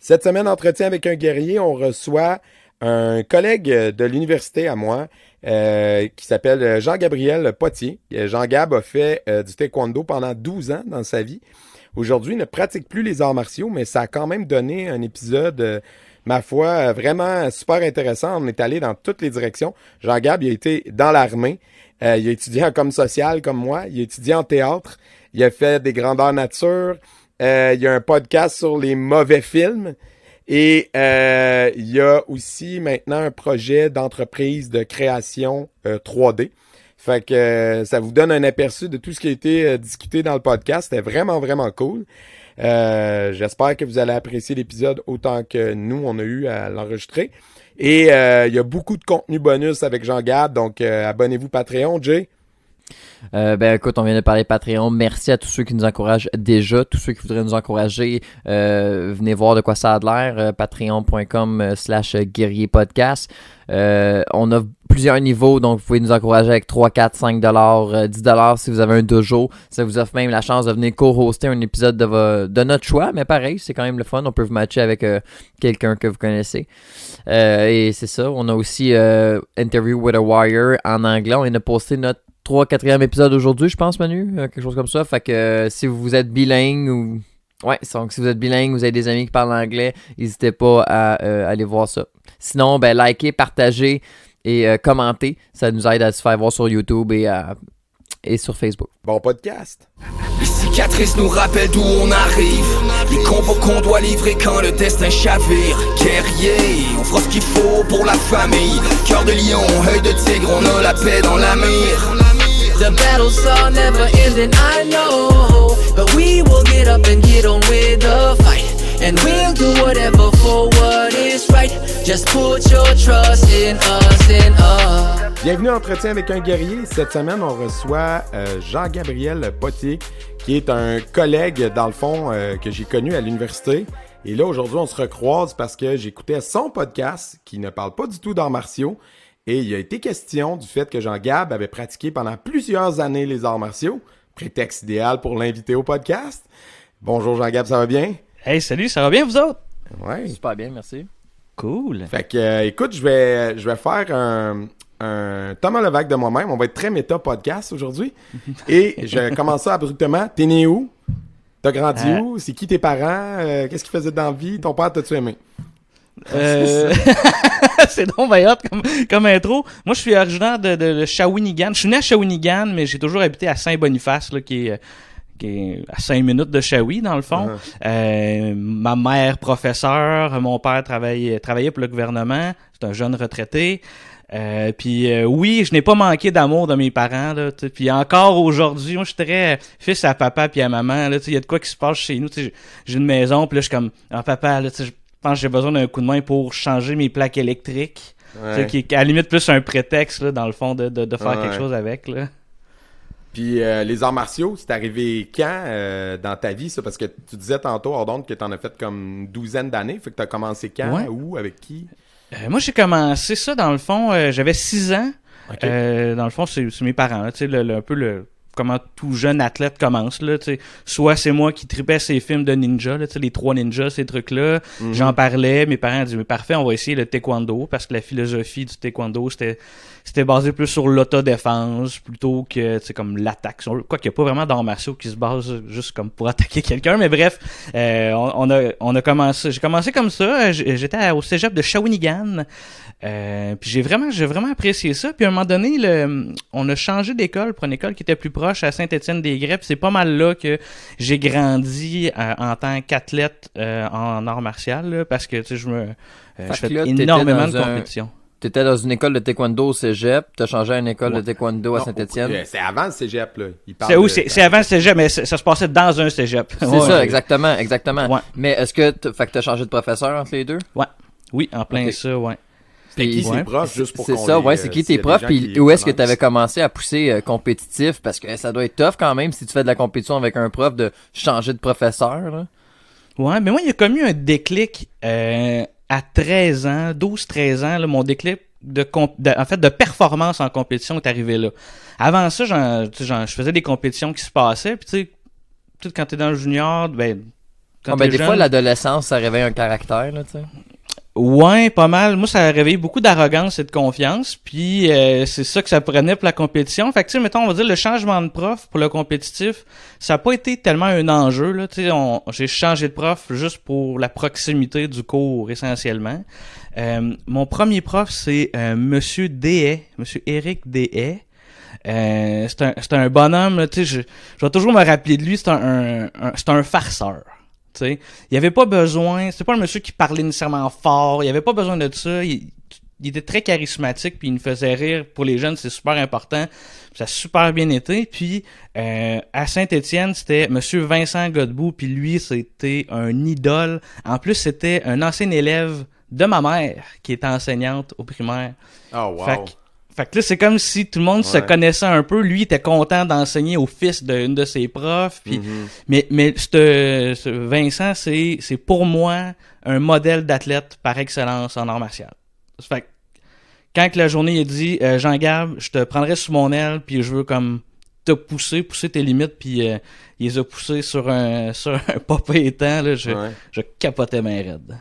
Cette semaine, entretien avec un guerrier, on reçoit un collègue de l'université à moi euh, qui s'appelle Jean-Gabriel Potier. Jean Gab a fait euh, du taekwondo pendant 12 ans dans sa vie. Aujourd'hui, il ne pratique plus les arts martiaux, mais ça a quand même donné un épisode, euh, ma foi, vraiment super intéressant. On est allé dans toutes les directions. Jean Gab, il a été dans l'armée. il a étudié en com social comme moi. Il a étudié en théâtre. Il a fait des grandeurs nature. Euh, il y a un podcast sur les mauvais films. Et euh, il y a aussi maintenant un projet d'entreprise de création 3D. Euh, fait que ça vous donne un aperçu de tout ce qui a été discuté dans le podcast. C'était vraiment, vraiment cool. J'espère que vous allez apprécier l'épisode autant que nous, on a eu à l'enregistrer. Et il y a beaucoup de contenu bonus avec Jean Gab, donc abonnez-vous Patreon, Jay. Euh, ben écoute, on vient de parler Patreon. Merci à tous ceux qui nous encouragent déjà, tous ceux qui voudraient nous encourager. Euh, venez voir de quoi ça a l'air. Euh, Patreon.com slash guerrier podcast. on a plusieurs niveaux, donc vous pouvez nous encourager avec 3, 4, 5 dollars, 10 dollars si vous avez un dojo. Ça vous offre même la chance de venir co-hoster un épisode de, de notre choix, mais pareil, c'est quand même le fun. On peut vous matcher avec quelqu'un que vous connaissez. et c'est ça. On a aussi Interview with a Wire en anglais. On de poster notre 3 4e épisode aujourd'hui, je pense, Manu. Euh, quelque chose comme ça. Fait que euh, si vous êtes bilingue ou. Ouais, donc si vous êtes bilingue, vous avez des amis qui parlent anglais, n'hésitez pas à euh, aller voir ça. Sinon, ben, likez, partagez et commentez. Ça nous aide à se faire voir sur YouTube et, et sur Facebook. Bon podcast. Les cicatrices nous rappellent d'où on arrive. Les combos qu'on doit livrer quand le destin chavire. Guerrier, on fera ce qu'il faut pour la famille. Cœur de lion, œil de tigre, on a la paix dans la mire. The battles are never ending, I know. But we will get up and get on with the fight. And we'll do whatever for what is right. Just put your trust in us, in us. Bienvenue à Entretien avec un guerrier. Cette semaine, on reçoit euh, Jean-Gabriel Potier, qui est un collègue, dans le fond, euh, que j'ai connu à l'université. Et là, aujourd'hui, on se recroise parce que j'écoutais son podcast qui ne parle pas du tout d'arts martiaux, et il a été question du fait que Jean Gab avait pratiqué pendant plusieurs années les arts martiaux. Prétexte idéal pour l'inviter au podcast. Bonjour Jean Gab, ça va bien? Hey, salut, ça va bien vous autres? Ouais. Super bien, merci. Cool. Fait que, euh, écoute, je vais, je vais faire un, un Thomas Levac de moi-même. On va être très méta podcast aujourd'hui. Et je commence ça abruptement. T'es né où? T'as grandi euh. où? C'est qui tes parents? Euh, qu'est-ce qu'ils faisaient dans la vie? Ton père t'as-tu aimé? Euh... c'est donc bien comme, comme intro. Moi, je suis originaire de, de, Shawinigan. Je suis né à Shawinigan, mais j'ai toujours habité à Saint-Boniface, là, qui est qui est à cinq minutes de Shawi, dans le fond. Uh-huh. euh, ma mère, professeur, mon père travaillait, travaillait pour le gouvernement. C'est un jeune retraité. Euh, puis euh, oui, je n'ai pas manqué d'amour de mes parents là. Puis encore aujourd'hui, moi je suis très fils à papa puis à maman. Il y a de quoi qui se passe chez nous. J'ai une maison, puis là je suis comme ah, papa là, je pense que j'ai besoin d'un coup de main pour changer mes plaques électriques. Qui est à la limite plus un prétexte, là, dans le fond, de, de, faire quelque chose avec. Là. Puis euh, les arts martiaux, c'est arrivé quand euh, dans ta vie, ça? Parce que tu disais tantôt, Ordonne, que tu en as fait comme une douzaine d'années. Fait que tu as commencé quand? Où? Avec qui? Euh, moi, j'ai commencé ça, dans le fond, j'avais six ans. dans le fond, c'est mes parents, tu sais, un peu le comment tout jeune athlète commence là soit c'est moi qui tripais ces films de ninja là les trois ninjas ces trucs là mhm. j'en parlais mes parents disaient mais parfait on va essayer le taekwondo parce que la philosophie du taekwondo c'était c'était basé plus sur l'autodéfense plutôt que c'est comme l'attaque. Quoi qu'il n'y a pas vraiment d'arts martiaux qui se base juste comme pour attaquer quelqu'un mais bref euh, on, a on a commencé j'ai commencé comme ça j'étais au cégep de Shawinigan euh, puis j'ai vraiment j'ai vraiment apprécié ça. Puis à un moment donné le on a changé d'école pour une école qui était plus proche à Saint-Étienne-des-Grès c'est pas mal là que j'ai grandi euh, en tant qu'athlète en arts martial parce que tu sais je me je fais énormément de compétition T'étais dans une école de taekwondo au cégep, t'as changé à une école de taekwondo à Saint-Etienne. C'est avant le cégep, là. C'est où? C'est avant le cégep, mais ça se passait dans un cégep. C'est ça, exactement, exactement. Mais est-ce que, fait que t'as changé de professeur entre les deux? Ouais. Oui, en plein ça, ouais. C'est qui tes profs, juste pour C'est ça, ouais, c'est qui tes profs, puis où est-ce que t'avais commencé à pousser euh, compétitif? Parce que ça doit être tough quand même si tu fais de la compétition avec un prof de changer de professeur, là. Ouais, mais moi, il y a comme eu un déclic, euh, à 13 ans, 12-13 ans, là, mon déclic de, en fait, de performance en compétition est arrivé là. Avant ça, genre, je faisais des compétitions qui se passaient, puis tu sais, quand t'es dans le junior, ben, quand Ah, ben, des jeune. fois, l'adolescence, ça réveille un caractère, là, tu sais. Ouais, pas mal. Moi, ça a réveillé beaucoup d'arrogance et de confiance. Puis euh, c'est ça que ça prenait pour la compétition. Fait que, tu sais, mettons, on va dire le changement de prof pour le compétitif, ça n'a pas été tellement un enjeu. Là. Tu sais, on- j'ai changé de prof juste pour la proximité du cours, essentiellement. Euh, mon premier prof, c'est euh, Monsieur Dehay, Monsieur Éric Dehay. Euh, c'est un, c'est un bonhomme, là, tu sais, je, je vais toujours me rappeler de lui, c'est un, un, c'est un farceur. Il y avait pas besoin, c'était pas un monsieur qui parlait nécessairement fort, il y avait pas besoin de ça, il, il était très charismatique puis il nous faisait rire pour les jeunes, c'est super important. Ça a super bien été. Puis euh, à Saint-Étienne, c'était monsieur Vincent Godbout puis lui c'était un idole. En plus, c'était un ancien élève de ma mère qui était enseignante au primaire. Oh, wow. Fait fait que là, c'est comme si tout le monde se connaissait un peu. Lui était content d'enseigner au fils d'une de ses profs. Puis, Mhm. Mais, mais c'te- Vincent, c'est, c'est pour moi un modèle d'athlète par excellence en art martial. Fait que quand que la journée il a dit euh, Jean-Gab, je te prendrai sous mon aile, puis je veux comme te pousser, pousser tes limites, puis euh, il les a poussés sur un, sur un papa étant, là, je, Ouais. je capotais ma raide.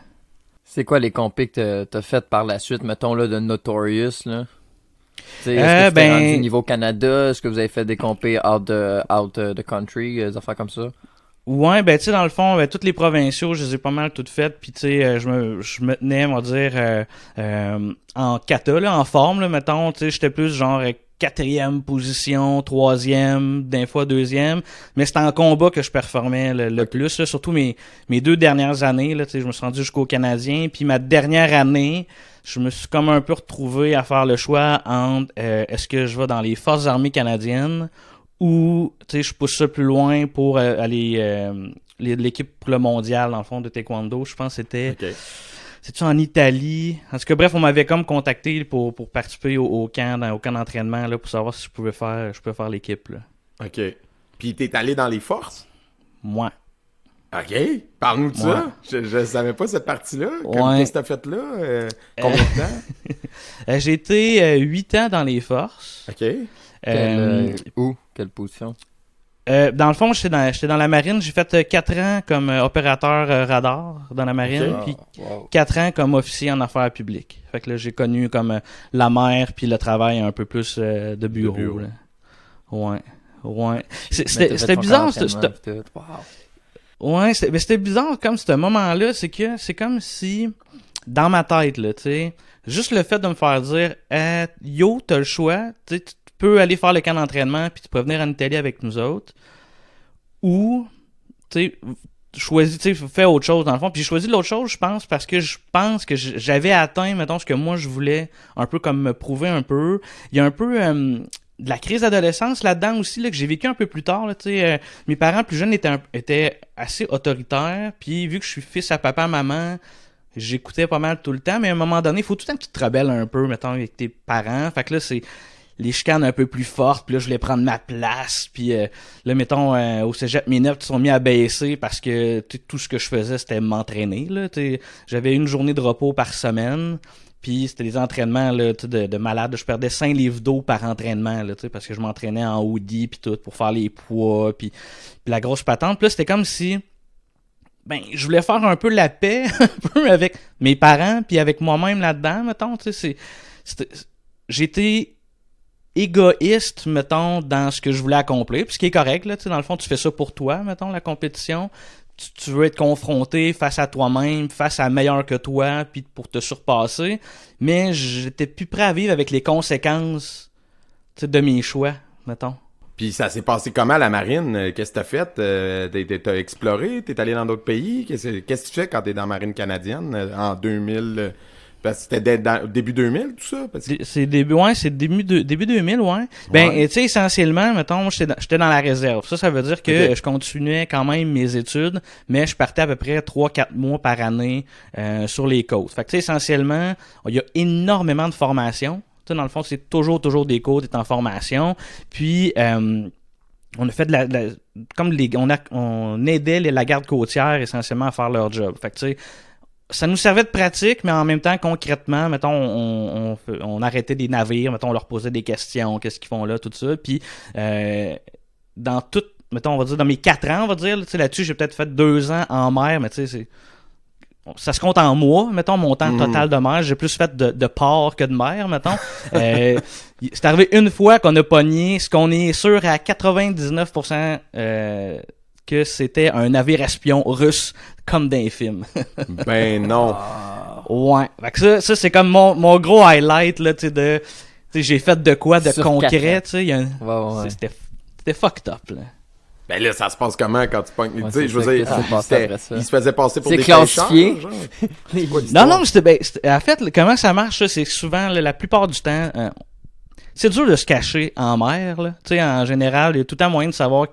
C'est quoi les compés que t'as- t'as faites par la suite, mettons, là, de Notorious, là? Est-ce Euh, que ben- rendu au niveau Canada? Est-ce que vous avez fait des compés out de, out the country, euh, des affaires comme ça? Ouais, ben tu sais, dans le fond, ben, toutes les provinciaux, je les ai pas mal toutes faites. Puis tu sais, euh, je me, je me tenais, on va dire, euh, euh, en kata, là, en forme, là, mettons. Tu sais, j'étais plus genre euh, quatrième position, troisième, des fois deuxième. Mais c'était en combat que je performais le, le plus. là. surtout mes, mes deux dernières années, là, je me suis rendu jusqu'au Canadien. Puis ma dernière année, je me suis comme un peu retrouvé à faire le choix entre euh, est-ce que je vais dans les forces armées canadiennes ou tu sais je pousse ça plus loin pour euh, aller euh, l'équipe pour le mondial dans le fond de taekwondo je pense que c'était. C'est en Italie? En tout cas bref on m'avait comme contacté pour, pour participer au, au camp dans- au camp d'entraînement là pour savoir si je pouvais faire je pouvais faire l'équipe là OK. Puis t'es allé dans les forces? moi OK. Parle-nous de ça. Je, je savais pas cette partie-là. Comme Ouais. Qu'est-ce que t'as fait là? Euh, combien de temps? Euh, j'ai été euh, huit ans dans les forces OK. Quelle, Euh, où? Quelle position? Euh, dans le fond j'étais dans j'étais dans la marine j'ai fait euh, quatre ans comme euh, opérateur euh, radar dans la marine Ok. puis Ah, wow. quatre ans comme officier en affaires publiques. Fait que là, j'ai connu comme la mer puis le travail un peu plus de bureau. bureau. là. Ouais. Ouais. C'était bizarre. c'était-. Wow. Ouais, c'était mais c'était bizarre comme ce moment-là. C'est que c'est comme si, dans ma tête, là, tu sais, juste le fait de me faire dire Yo, t'as le choix. Tu sais, tu peux aller faire le camp d'entraînement puis tu peux venir en Italie avec nous autres. Ou, tu sais, choisis, tu sais, fais autre chose dans le fond. Puis j'ai choisi l'autre chose, je pense, parce que je pense que j'avais atteint, mettons, ce que moi je voulais, un peu comme me prouver un peu. Il y a un peu de la crise d'adolescence là-dedans aussi, là, que j'ai vécu un peu plus tard, là, tu sais. euh, mes parents plus jeunes étaient, étaient assez autoritaires, puis vu que je suis fils à papa, maman, j'écoutais pas mal tout le temps, mais à un moment donné, il faut tout le temps que tu te rebelles un peu, mettons, avec tes parents. Fait que là, c'est les chicanes un peu plus fortes, puis là, je voulais prendre ma place, puis euh, là, mettons, euh, au cégep, mes notes sont mis à baisser parce que tout ce que je faisais, c'était m'entraîner, là. J'avais une journée de repos par semaine, puis c'était des entraînements là, de, de malade. Je perdais 5 livres d'eau par entraînement, là, parce que je m'entraînais en hoodie, puis tout, pour faire les poids, puis, la grosse patente. Puis là, c'était comme si ben je voulais faire un peu la paix un peu avec mes parents puis avec moi-même là-dedans mettons tu sais j'étais égoïste mettons dans ce que je voulais accomplir puis ce qui est correct là dans le fond tu fais ça pour toi mettons la compétition tu, veux être confronté face à toi-même face à meilleur que toi puis pour te surpasser mais j'étais plus prêt à vivre avec les conséquences de mes choix mettons Puis ça s'est passé comment à la marine? Euh, Qu'est-ce que t'as fait? Euh, T'as exploré? T'es allé dans d'autres pays? Qu'est-ce qu'est-ce que tu fais quand t'es dans la marine canadienne euh, en 2000? Parce que c'était début 2000, tout ça? C'est début, ouais, c'est début, de, début 2000, ouais. Ben, Ouais. tu sais, essentiellement, mettons, j'étais dans, j'étais dans la réserve. Ça, ça veut dire que je continuais quand même mes études, mais je partais à peu près 3-4 mois par année euh, sur les côtes. Fait que, tu sais, essentiellement, il y a énormément de formations. Tu sais, dans le fond, c'est toujours, toujours des cours, t'es en formation. Puis, euh, on a fait de la, de la- comme les, on, a, on aidait les- la garde côtière essentiellement à faire leur job. Fait que, tu sais, ça nous servait de pratique, mais en même temps, concrètement, mettons, on, on, on arrêtait des navires, mettons, on leur posait des questions, qu'est-ce qu'ils font là, tout ça. Puis, euh, dans toute mettons, on va dire, dans mes quatre ans, on va dire, là-dessus, j'ai peut-être fait deux ans en mer, mais tu sais, c'est ça se compte en mois, mettons, mon temps Mhm. total de mer. J'ai plus fait de, de port que de mer, mettons. Euh, c'est arrivé une fois qu'on a pogné ce qu'on est sûr à 99% euh, que c'était un navire espion russe, comme dans les films. Ben non. ouais. Fait que ça, ça c'est comme mon, mon gros highlight, là, tu sais, de... tu sais, j'ai fait de quoi de Sur concret, tu sais. un- Ouais, ouais, ouais. C'était c'était fucked up, là. Ben là, ça se passe comment quand tu pognes? Ouais, tu je veux dire, il se faisait passer pour C'est des classifié. Non, non, mais c'était, ben, en fait, comment ça marche, c'est souvent, là, la plupart du temps, euh, c'est dur de se cacher en mer. Là. Tu sais, en général, il y a tout le temps moyen de savoir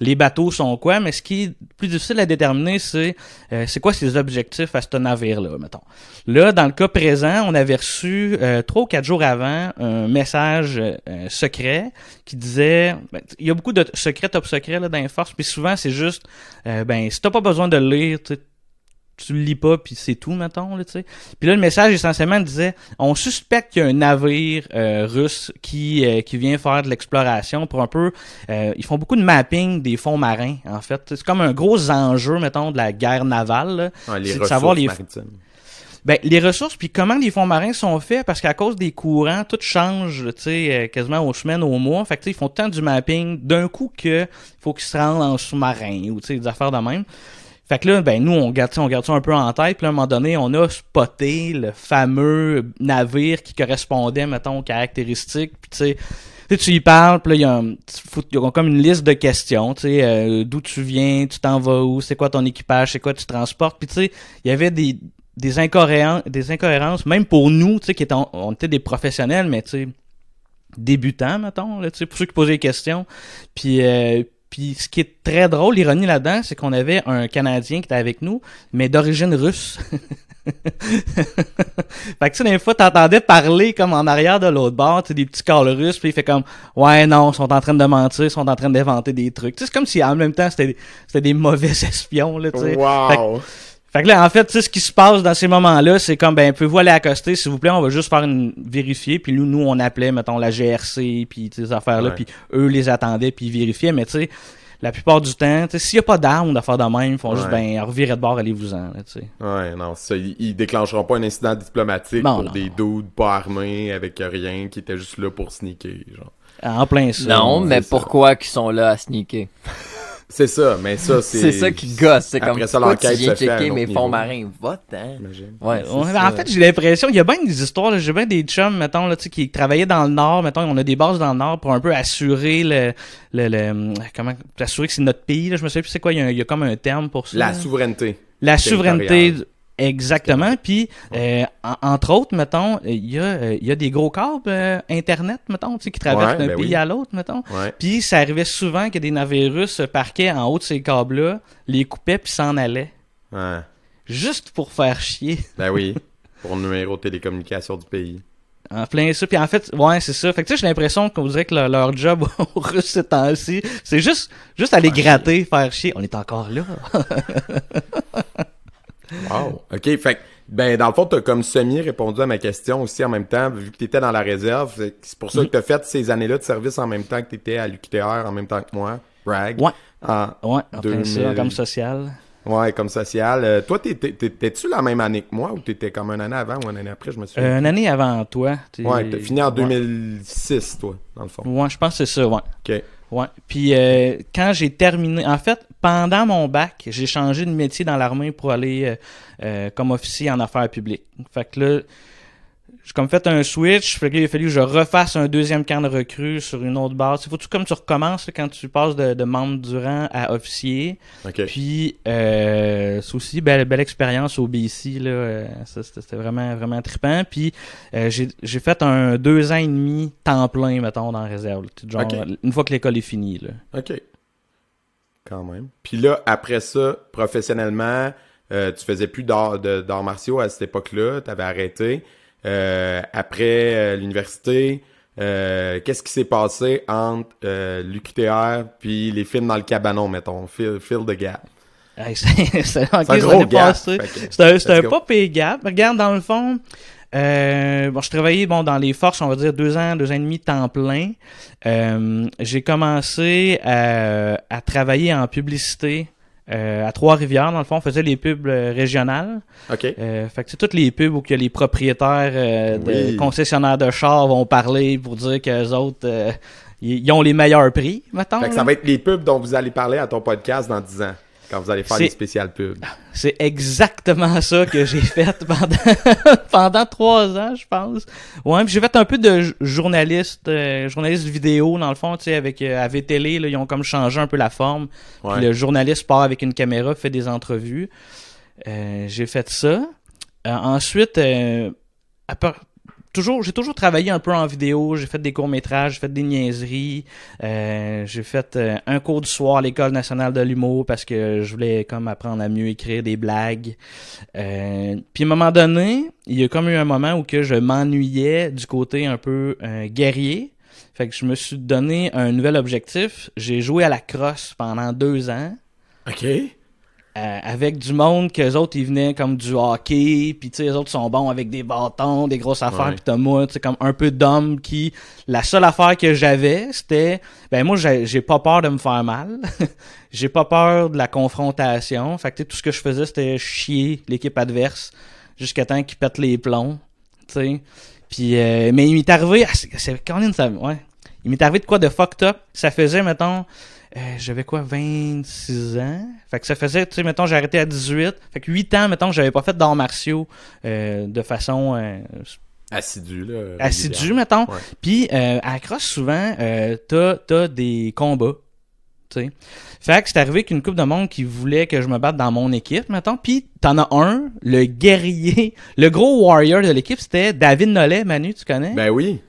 les bateaux sont quoi, mais ce qui est plus difficile à déterminer, c'est euh, c'est quoi ses objectifs à ce navire-là, mettons. Là, dans le cas présent, on avait reçu euh, trois ou quatre jours avant un message euh, secret qui disait, ben, il y a beaucoup de secrets top secrets là, dans les forces, souvent c'est juste, euh, ben si t'as pas besoin de le lire, tu le lis pas puis c'est tout mettons là tu sais puis là le message essentiellement disait on suspecte qu'il y a un navire euh, russe qui euh, qui vient faire de l'exploration pour un peu euh, ils font beaucoup de mapping des fonds marins en fait c'est comme un gros enjeu mettons de la guerre navale là. Les c'est de savoir les- maritimes. Ben, les ressources, puis comment les fonds marins sont faits, parce qu'à cause des courants, tout change, tu sais, quasiment aux semaines, aux mois. Fait que, ils font tant du mapping d'un coup que faut qu'ils se rendent en sous-marin ou, tu sais, des affaires de même. Fait que là, ben, nous, on garde, ça- on garde ça un peu en tête. Puis à un moment donné, on a spoté le fameux navire qui correspondait, mettons, aux caractéristiques. Puis, tu sais, tu sais, tu y parles, puis là, il y a, un il y a comme une liste de questions, tu sais, euh, d'où tu viens, tu t'en vas où, c'est quoi ton équipage, c'est quoi tu transportes. Puis, tu sais, il y avait des, des incohérences, des incohérences, même pour nous, tu sais, qui étions, on était des professionnels, mais tu sais, débutants, mettons, là, tu sais, pour ceux qui posaient des questions. Puis, euh, puis ce qui est très drôle, l'ironie là-dedans, c'est qu'on avait un Canadien qui était avec nous, mais d'origine russe. fait que tu sais, des fois, t'entendais parler comme en arrière de l'autre bord, tu sais, des petits calls russes, puis il fait comme, ouais, non, ils sont en train de mentir, ils sont en train d'inventer des trucs. Tu sais, c'est comme si en même temps, c'était des mauvais espions, là, tu sais. Wow! Fait que là, en fait, tu sais, ce qui se passe dans ces moments-là, c'est comme, ben, pouvez-vous aller accoster, s'il vous plaît, on va juste faire une vérifier, puis nous, nous, on appelait, mettons, la GRC, puis ces affaires-là, puis eux les attendaient, puis ils vérifiaient, mais tu sais, la plupart du temps, tu sais, s'il y a pas d'armes d'affaires de même, ils font juste, ben, revirer de bord, allez-vous-en, tu sais. Ouais, non, c'est ça. Ils, ils déclencheront pas un incident diplomatique Non, pour non. des dudes pas armés avec rien qui étaient juste là pour sneaker, genre. En plein ça. Non, mais pourquoi qu'ils sont là à sneaker? C'est ça, mais ça, c'est. C'est ça qui gosse. C'est Après comme, ça, pourquoi tu l'enquête viens checker mes fonds marins? Va-t'en. Ouais, en fait, j'ai l'impression, il y a bien des histoires, j'ai bien des chums, mettons, là, tu sais, qui travaillaient dans le Nord, mettons, on a des bases dans le Nord pour un peu assurer le, le, le- comment, assurer que c'est notre pays, là, je me souviens plus c'est quoi, il y, a, un- il y a comme un terme pour ça. La là. souveraineté. La souveraineté, exactement. Puis, euh, en- entre autres, mettons, il y, a, il y a des gros câbles euh, Internet, mettons, tu sais, qui traversent Ouais, d'un ben pays oui. à l'autre, mettons. Ouais. Puis, ça arrivait souvent que des navires russes se parquaient en haut de ces câbles-là, les coupaient puis s'en allaient. Ouais. Juste pour faire chier. Ben oui. pour le numéro de télécommunication du pays. En plein ça. Puis en fait, ouais, c'est ça. Fait que tu sais, j'ai l'impression qu'on dirait que leur, leur job aux Russes ces temps-ci, c'est juste, juste aller gratter, faire chier. On est encore là. Wow. OK, fait que, ben, dans le fond, t'as comme semi-répondu à ma question aussi en même temps, vu que t'étais dans la réserve. C'est pour ça que t'as fait ces années-là de service en même temps que t'étais à l'UQTR, en même temps que moi. Brag. Ouais. En- Ouais, en plein ça, 2000. comme social. ouais, comme social. Euh, toi, t'étais- t'étais-tu la même année que moi ou t'étais comme une année avant ou une année après, je me souviens. Euh, une année avant toi. ouais, t'as fini en Ouais. 2006, toi, dans le fond. Ouais, je pense que c'est ça, ouais. OK. Puis euh, quand j'ai terminé, en fait, pendant mon bac, j'ai changé de métier dans l'armée pour aller euh, euh, comme officier en affaires publiques. Fait que là, j'ai comme fait un switch. Fait que là, il a fallu que je refasse un deuxième camp de recrue sur une autre base. Faut tout comme tu recommences quand tu passes de, de membre du rang à officier. Puis euh, c'est aussi belle, belle expérience au BC là. euh, ça, c'était vraiment vraiment trippant. Puis euh, j'ai j'ai fait un deux ans et demi temps plein mettons dans la réserve. Genre une fois que l'école est finie là. OK. Quand même. Puis là, après ça, professionnellement, euh, tu faisais plus d'arts martiaux à cette époque-là, tu avais arrêté. Euh, après euh, l'université, euh, qu'est-ce qui s'est passé entre l'UQTR puis les films dans le cabanon, mettons, Phil, Phil the Gap? Hey, c'est un gros gap. C'est un, un pas pay gap. Regarde, dans le fond, Euh, bon, je travaillais bon, dans les forces, on va dire deux ans, deux ans et demi temps plein. Euh, j'ai commencé à, à, travailler en publicité euh, à Trois-Rivières. Dans le fond, on faisait les pubs euh, régionales. OK. Euh, fait que c'est toutes les pubs où que les propriétaires euh, de Oui. concessionnaires de chars vont parler pour dire qu'eux autres, euh, ils ont les meilleurs prix, mettons. Fait que ça va être les pubs dont vous allez parler à ton podcast dans 10 ans. Quand vous allez faire des spéciales pubs. C'est exactement ça que j'ai fait pendant pendant trois ans, je pense. Ouais, puis j'ai fait un peu de journaliste, euh, journaliste vidéo dans le fond, tu sais, avec euh, Télé, là, ils ont comme changé un peu la forme. Ouais. Puis le journaliste part avec une caméra, fait des entrevues. Euh, j'ai fait ça. Euh, ensuite, euh, à part- toujours, j'ai toujours travaillé un peu en vidéo. J'ai fait des courts métrages, j'ai fait des niaiseries. Euh, j'ai fait euh, un cours du soir à l'école nationale de l'humour parce que je voulais comme apprendre à mieux écrire des blagues. Euh, puis à un moment donné, il y a comme eu un moment où que je m'ennuyais du côté un peu euh, guerrier. Fait que je me suis donné un nouvel objectif. J'ai joué à la crosse pendant deux ans. OK. Euh, avec du monde que les autres ils venaient comme du hockey puis tu sais les autres sont bons avec des bâtons des grosses affaires puis t'as moi tu comme un peu d'homme qui la seule affaire que j'avais c'était ben moi j'ai pas peur de me faire mal. J'ai pas peur de la confrontation. Fait que tout ce que je faisais c'était chier l'équipe adverse jusqu'à temps qu'ils pètent les plombs tu sais. Puis euh, mais il m'est arrivé ah, c'est Colin, ça ouais. Il m'est arrivé de quoi de fucked up. Ça faisait mettons euh, j'avais quoi, 26 ans? Fait que ça faisait, tu sais, mettons, j'ai arrêté à 18. Fait que 8 ans, mettons, que j'avais pas fait d'arts martiaux euh, de façon euh, Assidu, là. assidue, régulière. mettons. Ouais. Puis, euh, à souvent, euh, t'as, t'as des combats, tu sais. Fait que c'est arrivé qu'une couple de monde qui voulait que je me batte dans mon équipe, mettons. Puis, t'en as un, le guerrier, le gros warrior de l'équipe, c'était David Nollet, Manu, tu connais? Ben oui.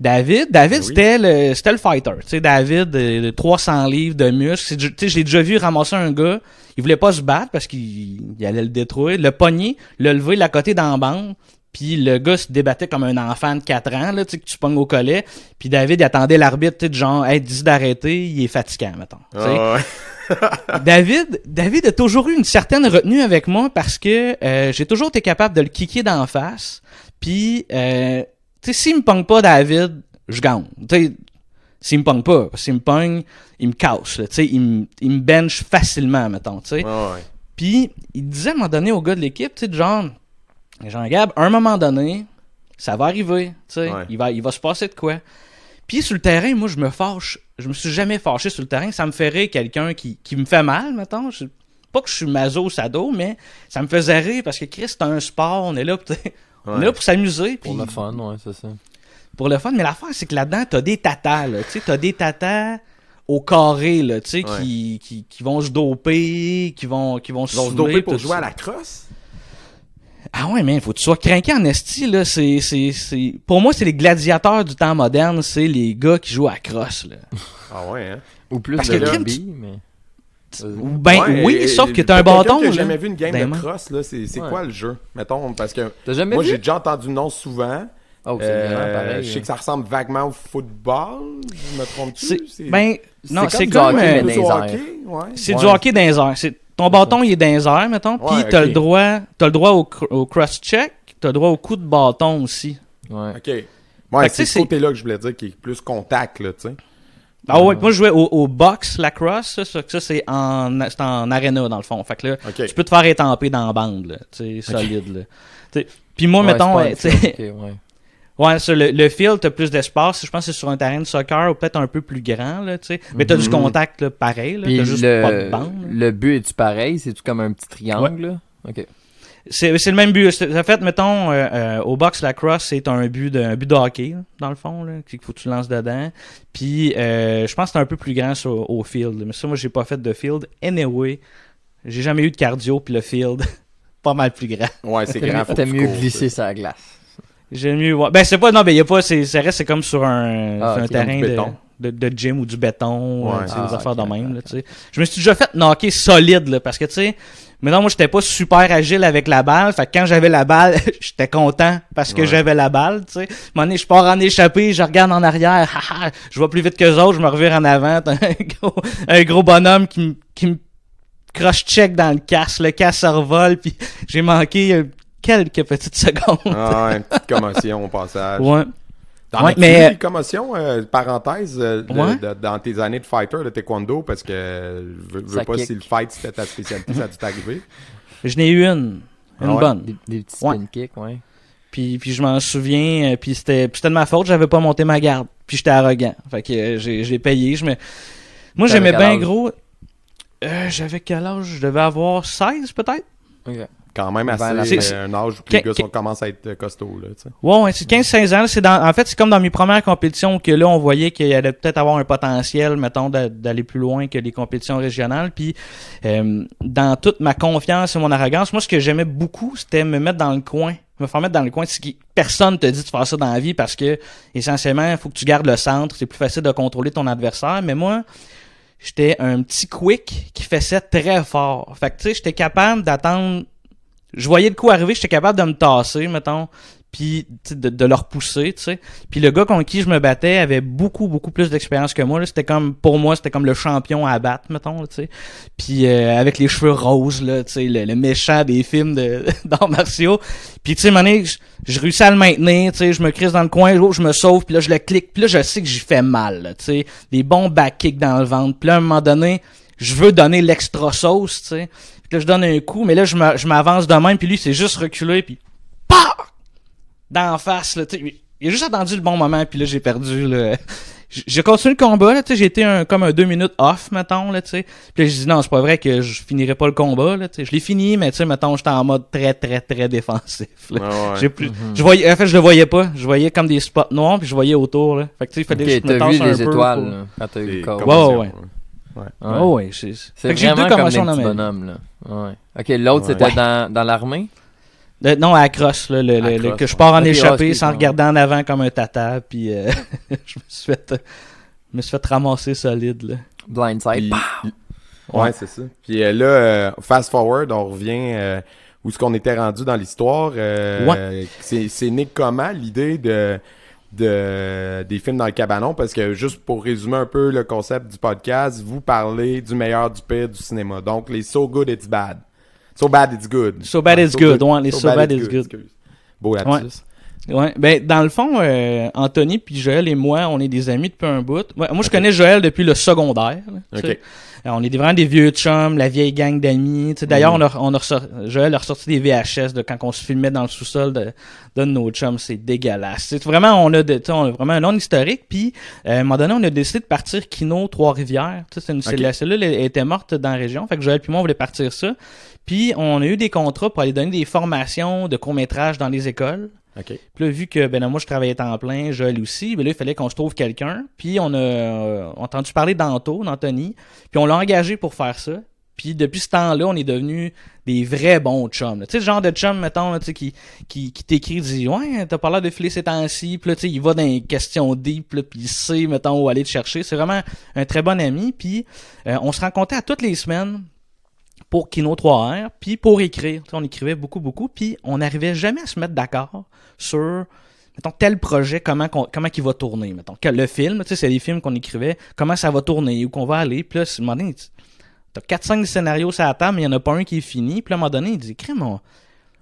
David, David oui. c'était le c'était le fighter, tu sais David euh, de 300 livres de muscles, tu sais je l'ai déjà vu ramasser un gars, il voulait pas se battre parce qu'il il allait le détruire, le pogner, le lever, la côté dans la bande, puis le gars se débattait comme un enfant de 4 ans là, tu sais que tu pognes au collet, puis David il attendait l'arbitre, tu sais genre hey, dis d'arrêter, il est fatigant mettons. ouais. David, David a toujours eu une certaine retenue avec moi parce que euh, j'ai toujours été capable de le kicker d'en face. Puis, euh, tu sais, s'il me pogne pas David, je gagne. Tu sais, s'il me pogne pas, s'il me pogne, il me casse. Tu sais, il me, il me bench facilement, mettons. Tu sais. Ouais, ouais. Puis, il disait à un moment donné au gars de l'équipe, tu sais, genre, Jean-Gab, à un moment donné, ça va arriver, tu sais, Ouais. il, va, il va se passer de quoi. Puis sur le terrain, moi, je me fâche. Je me suis jamais fâché sur le terrain. Ça me ferait quelqu'un qui, qui me fait mal, mettons. Je- pas que je suis maso sado, mais ça me faisait rire parce que Chris, c'est un sport. On est là, on est là pour s'amuser. Pour le fun, ouais, c'est ça. pour le fun. Mais l'affaire, c'est que là-dedans, t'as des tatas, là. Tu sais, t'as des tatas au carré, là, tu sais, Ouais. qui, qui, qui vont se doper, qui vont, qui vont Ils vont se doper pour jouer ça. à la crosse? Ah ouais, mais faut que tu sois craqué en esti, là. C'est, c'est, c'est... Pour moi, c'est les gladiateurs du temps moderne, c'est les gars qui jouent à la crosse, là. Ah ouais, hein? Ou plus Parce de que rugby, mais... Euh, Ou Ben Ouais, oui, et- sauf que t'as un bâton, là. jamais vu une game de crosse, là, c'est Ouais. quoi le jeu? Mettons, parce que moi, j'ai déjà entendu le nom souvent. Oh, Euh, pareil. je sais hein. que ça ressemble vaguement au football. Je me trompe-tu? C'est, ben, non, C'est comme du hockey, c'est du hockey dans. C'est, ton bâton, il est dans les airs, mettons, puis t'as le droit, t'as le droit au, cr- au cross-check, t'as le droit au coup de bâton aussi. Ouais. OK. Ouais, c'est ce côté-là que je voulais dire, qui est plus contact, là, tu sais. Ah ouais, moi je jouais au, au box lacrosse, ça, ça, ça, c'est en, c'est en arena dans le fond. Fait que là, tu peux te faire étamper dans la bande, là, tu sais, solide, là. Tu Puis moi, Ouais, mettons, c'est euh, tu sais, ouais. Ouais, ça, le, le field, t'as plus d'espace. Je pense que c'est sur un terrain de soccer ou peut-être un peu plus grand, là, tu sais. Mais t'as du Mhm. contact, là, pareil, là. T'as juste pas de le, bande. là. le but est-tu pareil? C'est-tu comme un petit triangle, là? Ok. C'est, c'est le même but. En fait, mettons, euh, euh, au box lacrosse, c'est un but de, un but de hockey, là, dans le fond, là, qu'il faut que tu lances dedans. Puis, euh, je pense que c'est un peu plus grand sur, au field. Mais ça, moi, j'ai pas fait de field. Anyway, j'ai jamais eu de cardio, puis le field, pas mal plus grand. Ouais, c'est grand. faut T'as mieux cours, glisser sais. sa glace. J'ai mieux voir. Ben, c'est pas, non, ben, y a pas, c'est, ça reste, c'est comme sur un, Ah, un terrain de, de, de gym ou du béton, Ouais. euh, tu sais, Ah, des affaires de même, là, tu sais. Je me suis déjà fait knocker solide, là, parce que, tu sais, maintenant, moi, j'étais pas super agile avec la balle, fait que quand j'avais la balle, j'étais content parce que Ouais. j'avais la balle, tu sais. Donné, je pars en échappée, je regarde en arrière, haha, je vois plus vite que les autres, je me revire en avant, t'as un gros, un gros bonhomme qui me, qui me croche-check dans le casse, le casse se revole, puis j'ai manqué quelques petites secondes. Ah, une petite commotion au passage. Ouais. T'en Ouais, mais- eu des commotions, euh, parenthèse, euh, de- Ouais. de- dans tes années de fighter de taekwondo, parce que je veux, veux pas kick. si le fight c'était ta spécialité, ça a dû t'arriver? Je n'ai eu une. Une Ah ouais? bonne. Des, des petits Ouais. spin kicks, ouais. Puis, puis je m'en souviens, euh, puis c'était de ma faute, j'avais pas monté ma garde. Puis j'étais arrogant. Fait que euh, j'ai payé. Je me... Moi, j'aimais bien gros. Euh, j'avais quel âge? Je devais avoir 16 peut-être? Quand même assez, euh, un âge où les gars sont- commencent à être costauds, là, tu sais. Ouais, ouais, c'est 15-16 ans. là, C'est dans, en fait, c'est comme dans mes premières compétitions que là, on voyait qu'il allait peut-être avoir un potentiel, mettons, d'a- d'aller plus loin que les compétitions régionales. Puis, euh, dans toute ma confiance et mon arrogance, moi, ce que j'aimais beaucoup, c'était me mettre dans le coin. Me faire mettre dans le coin. Ce qui, personne te dit de faire ça dans la vie parce que, essentiellement, il faut que tu gardes le centre. C'est plus facile de contrôler ton adversaire. Mais moi, j'étais un petit quick qui faisait très fort. Fait que, tu sais, j'étais capable d'attendre je voyais le coup arriver, j'étais capable de me tasser, mettons, puis de, de le repousser, tu sais. Puis le gars contre qui je me battais avait beaucoup, beaucoup plus d'expérience que moi. C'était comme, pour moi, c'était comme le champion à battre, mettons, tu sais. Puis euh, avec les cheveux roses, là, tu sais, le, le méchant des films d'arts martiaux. Puis tu sais, donné, je, je réussis à le maintenir, tu sais, je me crise dans le coin, oh, je me sauve, puis là, je le clique, puis là, je sais que j'y fais mal, tu sais. Des bons back kicks dans le ventre. Puis là, à un moment donné, je veux donner l'extra sauce, tu sais. Puis là, je donne un coup, mais là, je m'avance de même, puis lui, c'est juste reculé, puis PAH! D'en face, là, tu sais. Il a juste attendu le bon moment, puis là, j'ai perdu, là. J- J'ai continué le combat, là, tu sais, j'ai été un, comme un deux minutes off, mettons, là, tu sais. Puis là, j'ai dit, non, c'est pas vrai que je finirai pas le combat, là, tu sais. Je l'ai fini, mais tu sais, mettons, j'étais en mode très, très, très défensif, là. Ah ouais. J'ai plus, je voyais, en fait, je le voyais pas. Je voyais comme des spots noirs, puis je voyais autour, là. Fait que, tu sais, il fallait Ok, que je me t'as vu tasse un les peu étoiles, pour- là, quand t'as eu Des le corps. commotions, ouais. ouais. Ouais. Oh, ouais, c'est, vraiment deux comme des petits bonhommes, là. Ouais. Ok, l'autre, Ouais. c'était dans, dans l'armée? Le- non, à la crosse, là, le, À le- crosse, que je ouais. pars en Ok, échappée sans ouais. regarder en avant comme un tata, puis euh, je me suis fait, euh, je me suis fait ramasser solide, là. Blindside. Puis- ouais, c'est ça. Puis euh, là, euh, fast forward, on revient euh, où est-ce qu'on était rendu dans l'histoire. Euh, C'est c'est né comment l'idée de, de des films dans le cabanon? Parce que juste pour résumer un peu le concept du podcast, vous parlez du meilleur, du pire du cinéma. Donc les So Good It's Bad. So Bad It's Good. So Bad It's Good, les So Bad It's Good. Beau lapsus. Ouais, ben dans le fond, euh, Anthony puis Joël et moi, on est des amis depuis un bout. Ouais, moi, je connais Joël depuis le secondaire. là. Euh, on est vraiment des vieux chums, la vieille gang d'amis. D'ailleurs, Mhm. on a, on a ressor- Joël a ressorti des VHS de quand on se filmait dans le sous-sol de, de nos chums. C'est dégueulasse. C'est vraiment, on a, de, on a vraiment un nom historique. Puis, euh, à un moment donné, on a décidé de partir Kino Trois-Rivières. Une- c'est- Ok. La cellule elle était morte dans la région. Fait que Joël puis moi, on voulait partir ça. Puis, on a eu des contrats pour aller donner des formations de court-métrage dans les écoles. OK. Puis là, vu que ben, moi, je travaillais temps plein, Joël aussi, ben là, il fallait qu'on se trouve quelqu'un. Puis on a euh, entendu parler d'Anto, d'Anthony. Puis on l'a engagé pour faire ça. Puis depuis ce temps-là, on est devenus des vrais bons chums. Tu sais, le genre de chum, mettons, là, tu sais, qui, qui, qui t'écrit, dit Ouais, t'as pas l'air de filer ces temps-ci. Puis là, tu sais, il va dans les questions deep, là, puis il sait, mettons, où aller te chercher. C'est vraiment un très bon ami. Puis euh, on se rencontrait à toutes les semaines pour Kino 3R, puis pour écrire. On écrivait beaucoup, beaucoup, puis on n'arrivait jamais à se mettre d'accord sur mettons tel projet comment comment il va tourner mettons le film tu sais c'est des films qu'on écrivait comment ça va tourner où qu'on va aller puis là c'est un moment donné, t'as 4 5 scénarios sur la table mais il y en a pas un qui est fini puis à un moment donné il dit crème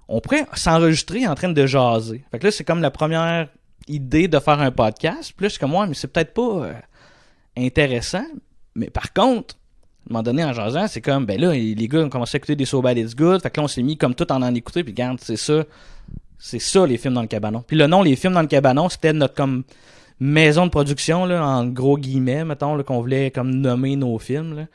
on, pourrait s'enregistrer en train de jaser fait que là c'est comme la première idée de faire un podcast puis là je mais c'est peut-être pas euh, intéressant mais par contre à un moment donné, en jasant, c'est comme, ben là, les gars ont commencé à écouter des So Bad It's Good. Fait que là, on s'est mis comme tout en en écouter. Puis regarde, c'est ça. C'est ça, les films dans le cabanon. Puis le nom, les films dans le cabanon, c'était notre comme maison de production, là, en gros guillemets, mettons, qu'on voulait comme nommer nos films. Là.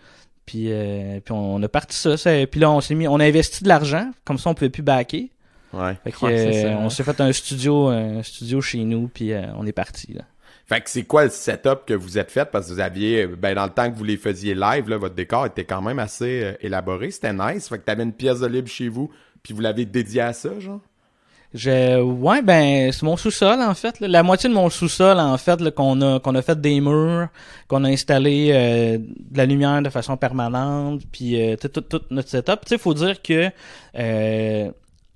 Puis, euh, puis on a parti ça, ça. Puis là, on s'est mis, on a investi de l'argent. Comme ça, on pouvait plus backer. Ouais. Fait que, Ouais, c'est euh, ça. on s'est fait un studio, un studio chez nous. Puis euh, on est parti. Là. Fait que c'est quoi le setup que vous êtes fait? Parce que vous aviez, ben dans le temps que vous les faisiez live, là, votre décor était quand même assez euh, élaboré. C'était nice. Fait que t'avais une pièce de libre chez vous, puis vous l'avez dédié à ça, genre? Je, ouais, ben, c'est mon sous-sol, en fait. là. La moitié de mon sous-sol, en fait, qu'on a, qu'on a fait des murs, qu'on a installé euh, de la lumière de façon permanente, puis euh, tout, tout notre setup. Tu sais, faut dire que euh,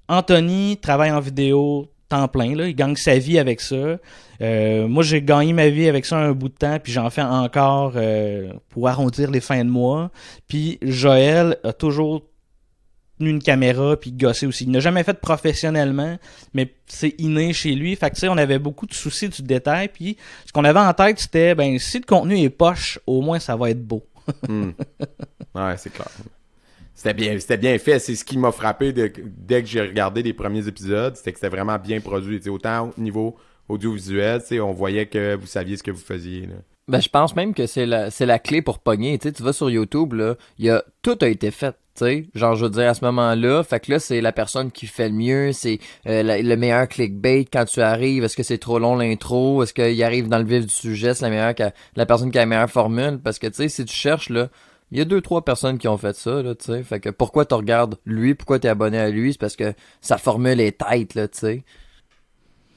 Anthony travaille en vidéo temps plein, là. Il gagne sa vie avec ça. Euh, moi, j'ai gagné ma vie avec ça un bout de temps, puis j'en fais encore euh, pour arrondir les fins de mois. Puis Joël a toujours tenu une caméra puis gossé aussi. Il n'a jamais fait professionnellement, mais c'est inné chez lui. Fait que tu sais, on avait beaucoup de soucis du détail. Puis ce qu'on avait en tête, c'était ben si le contenu est poche, au moins ça va être beau. Hmm. Ouais, c'est clair. C'était bien, c'était bien fait. C'est ce qui m'a frappé de- dès que j'ai regardé les premiers épisodes. C'était que c'était vraiment bien produit. Tu sais, autant au niveau audiovisuel, on voyait que vous saviez ce que vous faisiez. là. Ben, je pense même que c'est la, c'est la clé pour pogner. Tu sais, tu vas sur YouTube, là, y a, tout a été fait. Tu sais, genre, je veux dire, à ce moment-là, fait que là, c'est la personne qui fait le mieux, c'est euh, le meilleur clickbait quand tu arrives. Est-ce que c'est trop long l'intro? Est-ce qu'il arrive dans le vif du sujet? C'est la meilleure, la personne qui a la meilleure formule? Parce que, tu sais, si tu cherches, là, il y a deux, trois personnes qui ont fait ça, là, tu sais. Fait que pourquoi tu regardes lui? Pourquoi t'es abonné à lui? C'est parce que sa formule est tête, là, tu sais.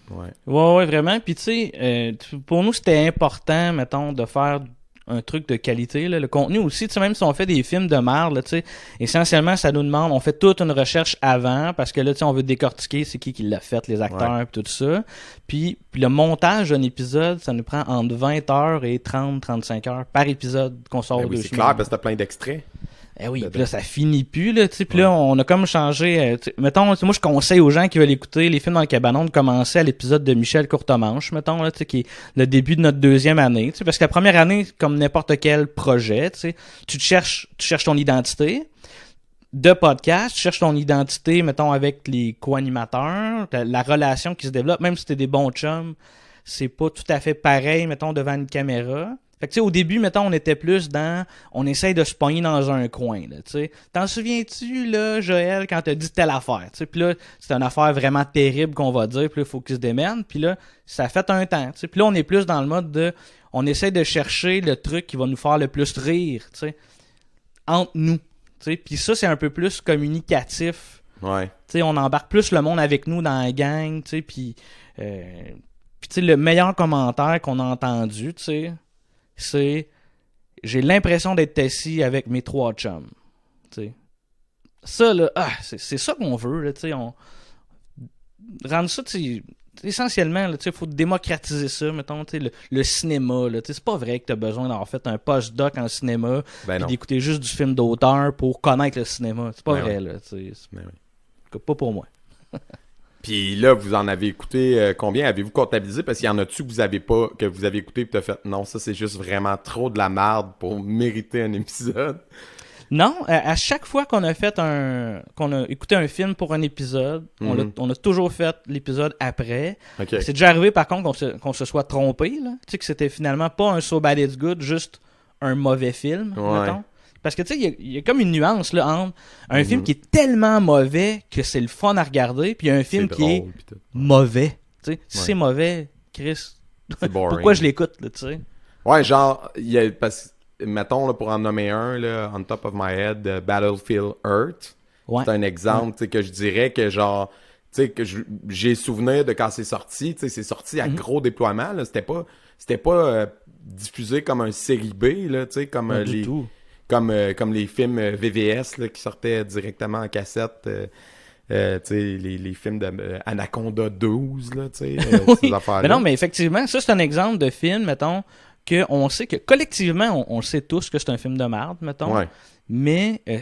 Ouais. Ouais, ouais, vraiment. Puis tu sais, euh, pour nous, c'était important, mettons, de faire un truc de qualité. Là. Le contenu aussi, tu sais, même si on fait des films de merde, là, tu sais, essentiellement, ça nous demande, on fait toute une recherche avant, parce que là, tu sais, on veut décortiquer c'est qui qui l'a fait, les acteurs, tout ça. Puis, puis le montage d'un épisode, ça nous prend entre 20 heures et 30-35 heures par épisode qu'on sort Ben oui, c'est clair parce que t'as plein d'extraits. Eh oui, puis là, ça finit plus, là, tu sais. Puis là, on a comme changé. euh, mettons, moi, je conseille aux gens qui veulent écouter les films dans le cabanon de commencer à l'épisode de Michel Courtemanche, mettons, là, tu sais, qui est le début de notre deuxième année, tu sais. Parce que la première année, comme n'importe quel projet, tu sais, tu te cherches, tu cherches ton identité de podcast, tu cherches ton identité, mettons, avec les co-animateurs, la, la relation qui se développe, même si t'es des bons chums, c'est pas tout à fait pareil, mettons, devant une caméra. Fait que, tu sais, au début, mettons, on était plus dans, on essaye de se pogner dans un coin, là, tu sais. T'en souviens-tu, là, Joël, quand t'as dit telle affaire, tu sais, puis là, c'est une affaire vraiment terrible qu'on va dire, puis là, il faut qu'il se démène, puis là, ça fait un temps, tu sais. Puis là, on est plus dans le mode de, on essaie de chercher le truc qui va nous faire le plus rire, tu sais, entre nous, tu sais. Puis ça, c'est un peu plus communicatif, Ouais. tu sais, on embarque plus le monde avec nous dans la gang, tu sais, puis, euh, puis tu sais, le meilleur commentaire qu'on a entendu, tu sais, c'est j'ai l'impression d'être assis avec mes trois chums, tu. Ça, là, ah, c'est ça qu'on veut, là, tu on... Rendre ça, tu sais, essentiellement, tu sais, faut démocratiser ça, mettons, tu le, le cinéma, tu c'est pas vrai que t'as besoin d'avoir fait un post-doc en cinéma, Ben non. d'écouter juste du film d'auteur pour connaître le cinéma. C'est pas Ben vrai, oui. là, tu oui. Pas pour moi. Puis là, vous en avez écouté euh, combien? Avez-vous comptabilisé? Parce qu'il y en a-tu que vous avez pas, que vous avez écouté et t'as fait non, ça c'est juste vraiment trop de la merde pour mériter un épisode? Non, à, à chaque fois qu'on a fait un, qu'on a écouté un film pour un épisode, on, Mhm. on a toujours fait l'épisode après. C'est déjà arrivé par contre qu'on se, soit trompé, là. Tu sais que c'était finalement pas un So Bad It's Good, juste un mauvais film, Ouais. mettons. Parce que tu sais, il y a- il y, a comme une nuance là entre un Mhm. film qui est tellement mauvais que c'est le fun à regarder, puis un film qui est drôle, mauvais. Tu sais, si Ouais. c'est mauvais, Chris, pourquoi je l'écoute, là, tu sais? Ouais, genre, il y a, parce, mettons, là, pour en nommer un, là, on top of my head, euh, Battlefield Earth. Ouais. C'est un exemple, tu sais, que je dirais que genre, tu sais, que j'ai souvenir de quand c'est sorti, tu sais, c'est sorti à Mhm. gros déploiement, là, c'était pas, c'était pas euh, diffusé comme un série B, là, tu sais, comme, euh, du les, tout. Comme, euh, comme les films euh, VVS, là, qui sortaient directement en cassette, euh, euh, les, les films de euh, Anaconda 12, là, Oui. ces affaires-là. Mais non, mais effectivement, ça c'est un exemple de film, mettons, que on sait que collectivement, on, on sait tous que c'est un film de merde, mettons. Ouais. Mais euh,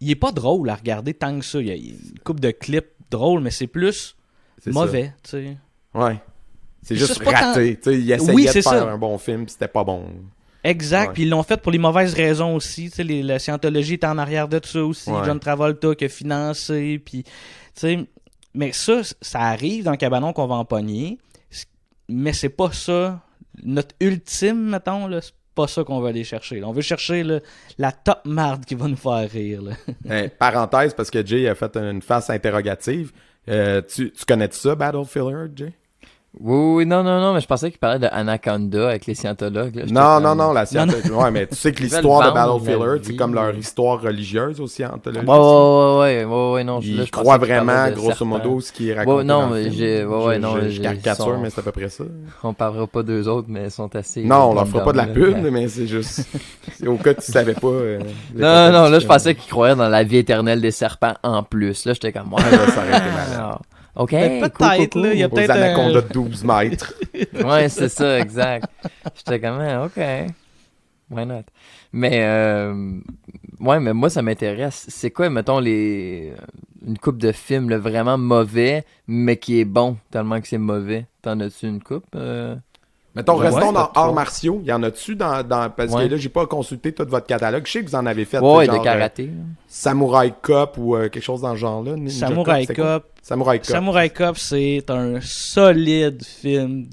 il est pas drôle à regarder tant que ça. Il y a il une coupe de clips drôles, mais c'est plus mauvais, tu sais. Ouais. C'est juste tant- raté. Tu sais, ils essayaient Oui, de faire ça. un bon film, c'était pas bon. Exact. Puis ils l'ont fait pour les mauvaises raisons aussi. Les- la scientologie est en arrière de tout ça aussi. Ouais. John Travolta qui a financé. Puis, mais ça, ça arrive dans le cabanon qu'on va en pogner. Mais c'est pas ça. Notre ultime, mettons, là, c'est pas ça qu'on va aller chercher. là. On veut chercher là, la top marde qui va nous faire rire. Là. Hein, parenthèse, parce que Jay a fait une face interrogative. Euh, tu, tu connais ça, Battlefield Earth, Jay? Oui, oui, non, non, non, mais je pensais qu'il parlait de Anaconda avec les scientologues. là. Non, non, non, la scientologie. Ouais, mais tu sais que l'histoire de Battlefield c'est comme leur histoire religieuse aux scientologistes. Ouais, ouais, ouais, ouais, ouais, ouais, non. je- là, Ils je croient vraiment, grosso modo, ce qui est raconté Ouais, non, mais j'ai- ouais, non, je, caricature, mais c'est à peu près ça. On parlera pas d'eux autres, mais ils sont assez. Non, on leur fera pas de la pub, là. mais c'est juste... au cas que tu savais pas... euh, Non, non, là, je pensais qu'ils croyaient dans la vie éternelle des serpents en plus. Là, j'étais comme, là, ça aurait été malade. Ok, cool, peut-être, cool, là, il y a cool. Aux peut-être un- anacondas de 12 mètres. Ouais, c'est ça, exact. J'étais comme, ah, ok. Why not? Mais, euh, ouais, mais moi, ça m'intéresse. C'est quoi, mettons, les une coupe de films là, vraiment mauvais, mais qui est bon, tellement que c'est mauvais? T'en as-tu une coupe? euh? Mettons, Ouais, restons ouais, dans arts martiaux. Y en a-tu dans, dans. Parce Ouais. que là, j'ai pas consulté tout votre catalogue. Je sais que vous en avez fait. Ouais, genre, de karaté. euh, Samurai Cop ou euh, quelque chose dans ce genre-là. Samurai quoi? Cop. Samurai Cop. Samurai Cop, c'est un solide film.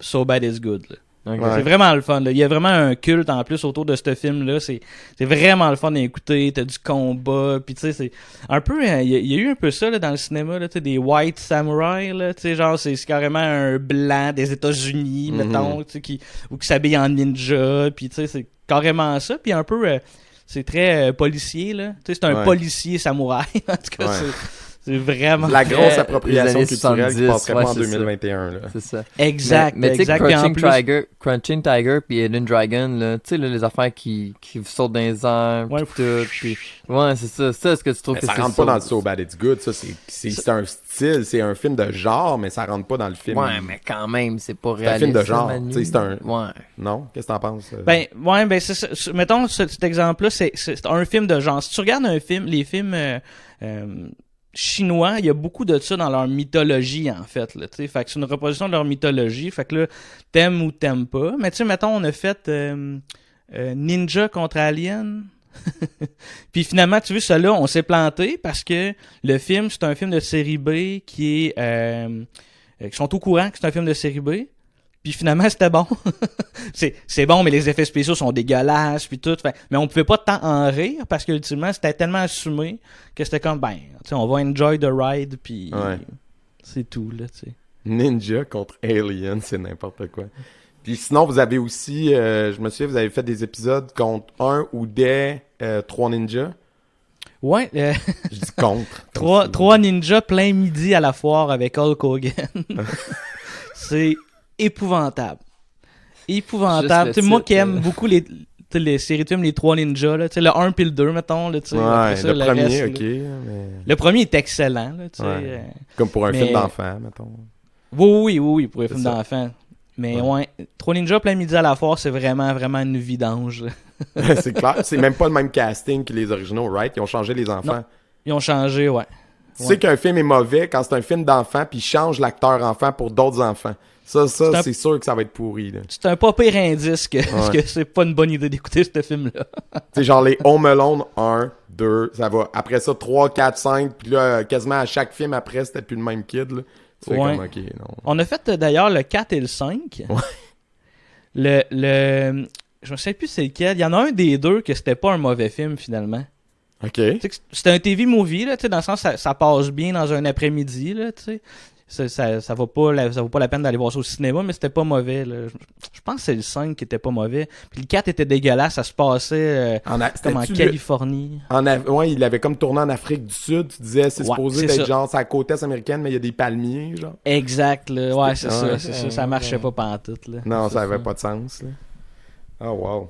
So Bad Is Good. là. Ouais. C'est vraiment le fun. là. Il y a vraiment un culte en plus autour de ce film-là. C'est c'est vraiment le fun d'écouter. T'as du combat. Puis tu sais, c'est un peu. euh, Il y, a- il y a eu un peu ça là, dans le cinéma. Là, des white samurai. Là, genre, c'est c'est carrément un blanc des États-Unis, Mhm. mettons, tu sais, qui, ou qui s'habille en ninja. Puis tu sais, c'est carrément ça. Puis un peu. euh, c'est très euh, policier. là. Tu sais, c'est un Ouais. policier samouraï. en tout cas, Ouais. c'est- c'est vraiment. La grosse appropriation culturelle qui 70, passerait pas ouais, en c'est ça. 2021. Là. C'est ça. Exact. Mais, mais tu sais, Crunching plus- Tiger, Crunching Tiger puis Hidden Dragon, là, tu sais, là, les affaires qui, qui sautent dans les airs, Ouais. pis tout. Ouais, c'est ça. Ça, est-ce que tu trouves Mais que ça rentre pas dans le So Bad It's Good. Ça, c'est, c'est, c'est un style, c'est un film de genre, mais ça rentre pas dans le film. Ouais, mais quand même, c'est pas C'est un réaliste. film de genre, Manu. tu sais, c'est un- Ouais. Non? Qu'est-ce que t'en penses? euh? Ben, ouais, ben, c'est Mettons, ce- cet exemple-là, c'est c'est un film de genre. Si tu regardes un film, les films euh, euh, chinois, il y a beaucoup de ça dans leur mythologie, en fait, là. Fait que c'est une reproduction de leur mythologie. Fait que là, t'aimes ou t'aimes pas. Mais tu sais, mettons, on a fait euh, euh, Ninja contre Alien. Puis finalement, tu vois, celui-là, on s'est planté parce que le film, c'est un film de série B qui est... Euh, euh, qui sont au courant que c'est un film de série B. Puis finalement, c'était bon. c'est, c'est bon, mais les effets spéciaux sont dégueulasses, puis tout. Fait- mais on pouvait pas tant en rire parce que ultimement, c'était tellement assumé que c'était comme, ben, on va enjoy the ride, puis Ouais. c'est tout, là, tu sais. Ninja contre Alien, c'est n'importe quoi. Puis sinon, vous avez aussi, euh, je me souviens, vous avez fait des épisodes contre un ou des euh, trois ninjas. Ouais, euh, Je dis contre. trois, trois ninjas plein midi à la foire avec Hulk Hogan. c'est épouvantable. Épouvantable. Tu moi qui aime euh. beaucoup les, tu les séries de films, les trois ninjas, là, tu sais, le 1 puis le 2, mettons, là, tu sais. Ouais, après ça, le premier, reste, ok. mais- Le premier est excellent, là, tu. Ouais. euh, Comme pour un Mais- film d'enfant, mettons. Oui, oui, oui, oui, pour films ça. d'enfants. Mais Ouais. ouais, Trois Ninjas plein midi à la foire, c'est vraiment, vraiment une vidange. c'est clair. C'est même pas le même casting que les originaux, right? Ils ont changé les enfants. Non. Ils ont changé, ouais. Tu Ouais. sais qu'un film est mauvais quand c'est un film d'enfant, puis ils changent l'acteur enfant pour d'autres enfants. Ça, C'est ça, un- c'est sûr que ça va être pourri. là. C'est un pas pire indice que, Ouais. que c'est pas une bonne idée d'écouter ce film-là. C'est genre les Home Alone 1, 2, ça va. Après ça, 3, 4, 5, puis là, quasiment à chaque film après, c'était plus le même kid. Là. Tu Ouais. comme, non. On a fait euh, d'ailleurs le 4 et le 5. Ouais. Le, le, je me sais plus c'est lequel. Il y en a un des deux que c'était pas un mauvais film finalement. Ok. C'était un TV movie, là, tu sais, dans le sens ça, ça passe bien dans un après-midi, là, tu sais. Ça, ça, ça, vaut pas la, ça vaut pas la peine d'aller voir ça au cinéma, mais c'était pas mauvais. Là. Je, pense que c'est le 5 qui était pas mauvais. Puis le 4 était dégueulasse, ça se passait euh, En a- comme en c'était-tu le- Californie. En ouais, il avait comme tourné en Afrique du Sud. Tu disais, c'est Ouais, supposé ça. genre, c'est à la côte est américaine, mais il y a des palmiers, genre. Exact, là. Ouais, c'est Ouais, ça, c'est ça. marchait pas pantoute, là. Non, ça avait pas de sens, là. Oh,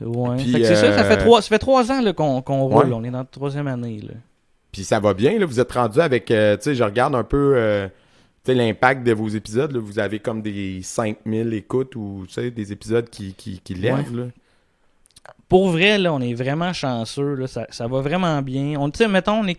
wow. Ouais. Puis, Fait que c'est ça, ça euh, fait trois, ça fait trois ans qu'on roule. On est dans la troisième année, là. Puis ça va bien, là. Vous êtes rendu avec, euh, tu sais, je regarde un peu, euh, tu sais, l'impact de vos épisodes, là. Vous avez comme des 5000 écoutes ou, tu sais, des épisodes qui, qui, qui lèvent, là. Pour vrai, là, on est vraiment chanceux. Là, ça, ça va vraiment bien. On, mettons, on est.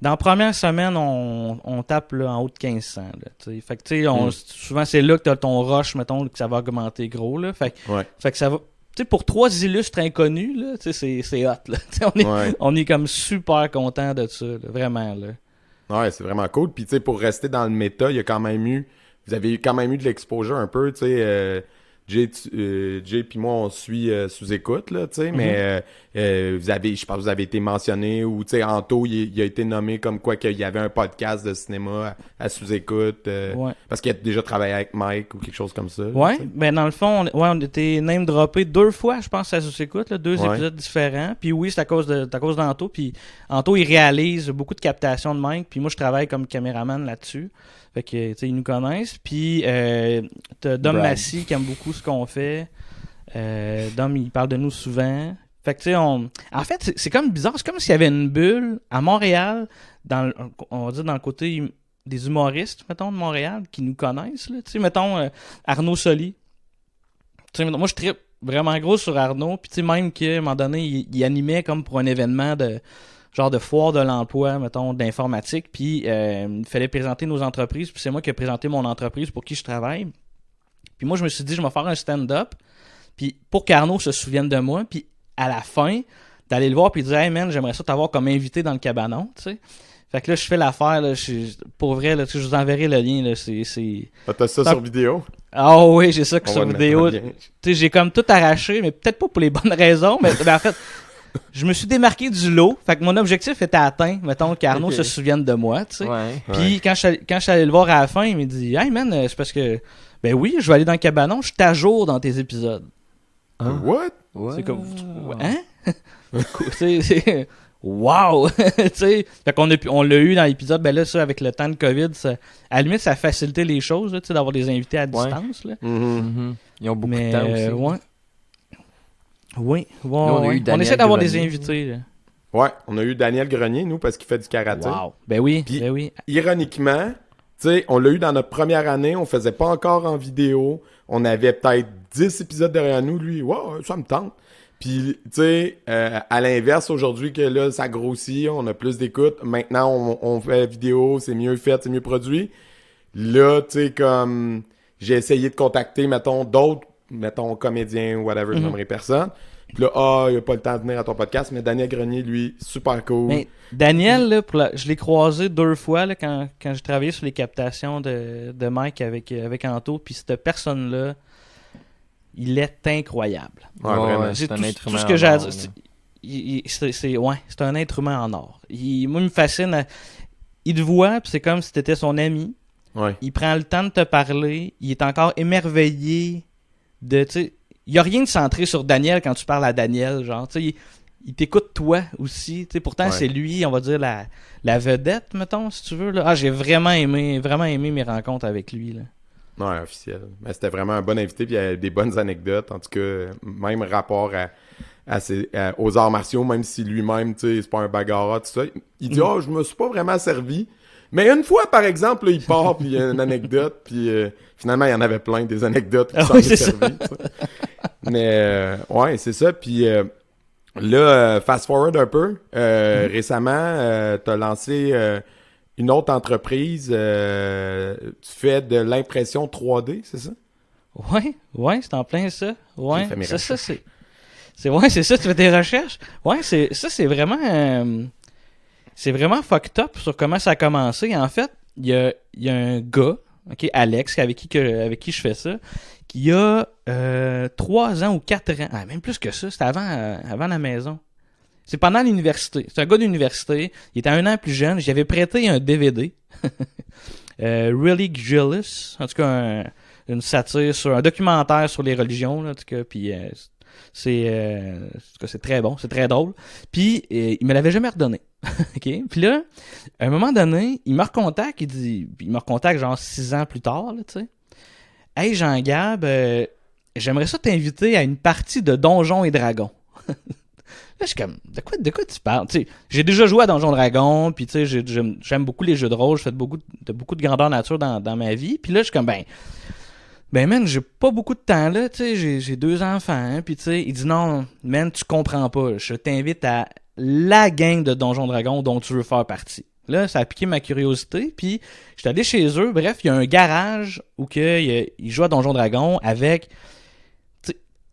Dans la première semaine, on, on tape là, en haut de 1500. Là, tu sais. fait que, tu sais, on- Mm. souvent, c'est là que tu as ton rush, mettons, que ça va augmenter gros. Là, fait, Ouais. fait que ça va. Tu sais, pour trois illustres inconnus, là, tu sais, c'est, c'est hot. Là. On, est, Ouais. on est comme super content de ça. là, vraiment. Là. Ouais, c'est vraiment cool. Puis, tu sais, pour rester dans le méta, il y a quand même eu. Vous avez eu quand même eu de l'exposure un peu, tu sais. Euh, Jay, euh, Jay puis moi, on suit euh, sous écoute, là, tu sais. Mais euh, euh, vous avez, je pense que vous avez été mentionné ou, tu sais, Anto, il, il a été nommé comme quoi qu'il y avait un podcast de cinéma à, à sous écoute. Ouais. Parce qu'il a déjà travaillé avec Mike ou quelque chose comme ça. Ouais, tu sais. ben dans le fond, on, ouais, on était name droppé deux fois, je pense, à sous-écoute, là, deux Ouais. épisodes différents. Puis oui, c'est à cause de c'est à cause d'Anto. Puis Anto, il réalise beaucoup de captations de Mike. Puis moi, je travaille comme caméraman là-dessus. Fait que, tu sais, ils nous connaissent. Puis euh, t'as Dom. Massy qui aime beaucoup ce qu'on fait. Euh, Dom, il parle de nous souvent. Fait que, tu sais, on... En fait, c'est- comme bizarre. C'est comme s'il y avait une bulle à Montréal, dans le- on va dire dans le côté hum- des humoristes, mettons, de Montréal, qui nous connaissent. Là. Tu sais, mettons, euh, Arnaud Soli. Tu sais, moi, je trippe vraiment gros sur Arnaud. Puis tu sais, même qu'à un moment donné, il, il animait comme pour un événement de genre de foire de l'emploi, mettons, d'informatique. Puis euh, il fallait présenter nos entreprises. Puis c'est moi qui ai présenté mon entreprise pour qui je travaille. Puis moi, je me suis dit, je vais faire un stand-up. Puis pour qu'Arnaud se souvienne de moi. Puis à la fin, d'aller le voir puis dire, hey man, j'aimerais ça t'avoir comme invité dans le cabanon, tu sais. Fait que là, je fais l'affaire, là, je- pour vrai, là, je vous enverrai le lien, là, c'est... c'est- Ah, T'as ça sur vidéo? Ah oui, j'ai ça sur vidéo. j'ai comme tout arraché, mais peut-être pas pour les bonnes raisons, mais en fait, je me suis démarqué du lot. Fait que mon objectif était atteint, mettons, qu'Arnaud se souvienne de moi, tu sais. Ouais. Puis quand je, suis allé- quand je suis allé le voir à la fin, il m'a dit Hey man, c'est parce que. Ben oui, je vais aller dans le cabanon, je suis à jour dans tes épisodes. What? C'est comme. Hein? c'est. c'est- Wow! tu sais, fait qu'on a on l'a eu dans l'épisode, ben là, ça, avec le temps de COVID, ça, à la limite, ça a facilité les choses, là, tu sais, d'avoir des invités à distance, là. Mhm. Mhm. Ils ont beaucoup Mais, de temps aussi. euh, ouais. Oui, on ouais. essaie d'avoir des invités, là. Ouais, on a eu Daniel Grenier, nous, parce qu'il fait du karaté. Wow! Ben oui, Puis- ben oui. Ironiquement, tu sais, on l'a eu dans notre première année, on faisait pas encore en vidéo, on avait peut-être 10 épisodes derrière nous, lui, wow, ça me tente. Puis, tu sais, euh, à l'inverse, aujourd'hui que là, ça grossit, on a plus d'écoute, maintenant, on, on fait vidéo, c'est mieux fait, c'est mieux produit. Là, tu sais, comme, j'ai essayé de contacter, mettons, d'autres, mettons, comédiens ou whatever, je Mhm. nommerai personne. Puis là, ah, il a pas le temps de venir à ton podcast, mais Daniel Grenier, lui, super cool. Mais Daniel, là, pour la- je l'ai croisé deux fois là, quand, quand j'ai travaillé sur les captations de, de Mike avec, avec Anto. Puis cette personne-là, il est incroyable. Ouais, Ouais, vraiment. ouais. C'est tout, être tout humain ce que en j'ai à or, dire. là. c'est- ouais, un être humain en or. Il, moi, il me fascine. à- il te voit, puis c'est comme si t'étais son ami. Ouais. Il prend le temps de te parler. Il est encore émerveillé de. tu Il n'y a rien de centré sur Daniel quand tu parles à Daniel. Genre, tu sais, il, t'écoute toi aussi. pourtant, Ouais. c'est lui, on va dire, la, la vedette, mettons, si tu veux. Là. Ah, j'ai vraiment aimé, vraiment aimé mes rencontres avec lui. Là. Ouais, officiel. Mais c'était vraiment un bon invité, puis il y a des bonnes anecdotes. En tout cas, même rapport à, à ses- à- aux arts martiaux, même si lui-même, tu sais, c'est pas un bagarreur, tout ça. Il dit, Mm. oh, je me suis pas vraiment servi. Mais une fois, par exemple, là, il part, puis il y a une anecdote, puis euh, finalement, il y en avait plein des anecdotes qui Ah s'en oui, servi. tu. Mais, euh, ouais, c'est ça. Puis euh, là, euh, fast forward un peu. euh, Mm. Récemment, euh, t'as lancé une autre entreprise. tu fais de l'impression 3D, c'est ça? Ouais, ouais, c'est en plein ça. Ouais, ça, ça, c'est. C'est ouais, c'est ça, tu fais tes recherches? Ouais, c'est ça, c'est vraiment. euh, c'est vraiment fucked up sur comment ça a commencé. En fait, il y a, il y a un gars, ok, Alex, avec qui, que, avec qui je fais ça, qui a euh, 3 ans ou 4 ans, ah, même plus que ça, c'était avant, euh, avant la maison. C'est pendant l'université. C'est un gars d'université. Il était un an plus jeune. J'avais prêté un DVD. euh, Really Jealous. En tout cas, un- une satire sur un documentaire sur les religions. En tout cas, puis euh, c'est c'est très bon, c'est très drôle. Puis il me l'avait jamais redonné. OK? Puis là, à un moment donné, il me recontacte, il dit il me recontacte genre six ans plus tard, tu sais. Hey Jean-Gab, euh, j'aimerais ça t'inviter à une partie de Donjons et Dragons. Là, je suis comme, de quoi, de quoi tu parles? J'ai déjà joué à Donjons Dragons, puis tu sais, j'ai- j'aime beaucoup les jeux de rôle, je fais beaucoup de, beaucoup de grandeur nature dans, ma vie. Puis là, je suis comme, ben, ben man, j'ai pas beaucoup de temps là, tu sais, j'ai- j'ai deux enfants, hein, puis tu sais, il dit non, man, tu comprends pas, je t'invite à la gang de Donjons Dragons dont tu veux faire partie. Là, ça a piqué ma curiosité, puis j'étais allé chez eux, bref, il y a un garage où que, il, il joue à Donjons Dragons avec,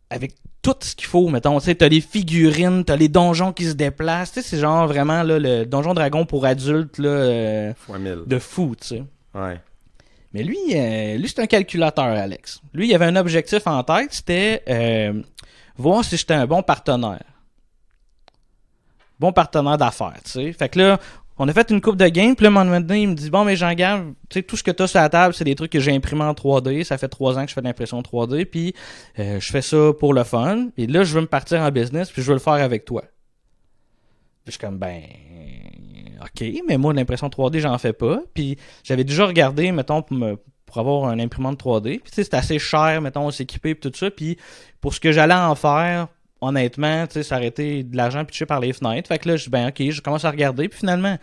avec tout ce qu'il faut, mettons, tu sais, t'as les figurines, t'as les donjons qui se déplacent, tu sais, c'est genre vraiment, là, le Donjon Dragon pour adultes, là, euh, de fou, tu sais. Ouais. Mais lui, euh, lui c'est un calculateur, Alex. Lui, il avait un objectif en tête, c'était euh, voir si j'étais un bon partenaire. Bon partenaire d'affaires, tu sais. Fait que là, on a fait une coupe de games, puis là, un moment il me dit, bon, mais Jean-Gab, tu sais, tout ce que tu as sur la table, c'est des trucs que j'ai imprimés en 3D. Ça fait trois ans que je fais de l'impression 3D, puis euh, je fais ça pour le fun. Et là, je veux me partir en business, puis je veux le faire avec toi. Puis je suis comme, ben, ok, mais moi, l'impression 3D, j'en fais pas. Puis j'avais déjà regardé, mettons, pour, avoir un imprimante 3D. Puis tu sais, c'est assez cher, mettons, s'équiper et tout ça. Puis pour ce que j'allais en faire, honnêtement, tu sais, été de l'argent pitché par les fenêtres. Fait que là, je dis, ben ok, je commence à regarder. Puis finalement,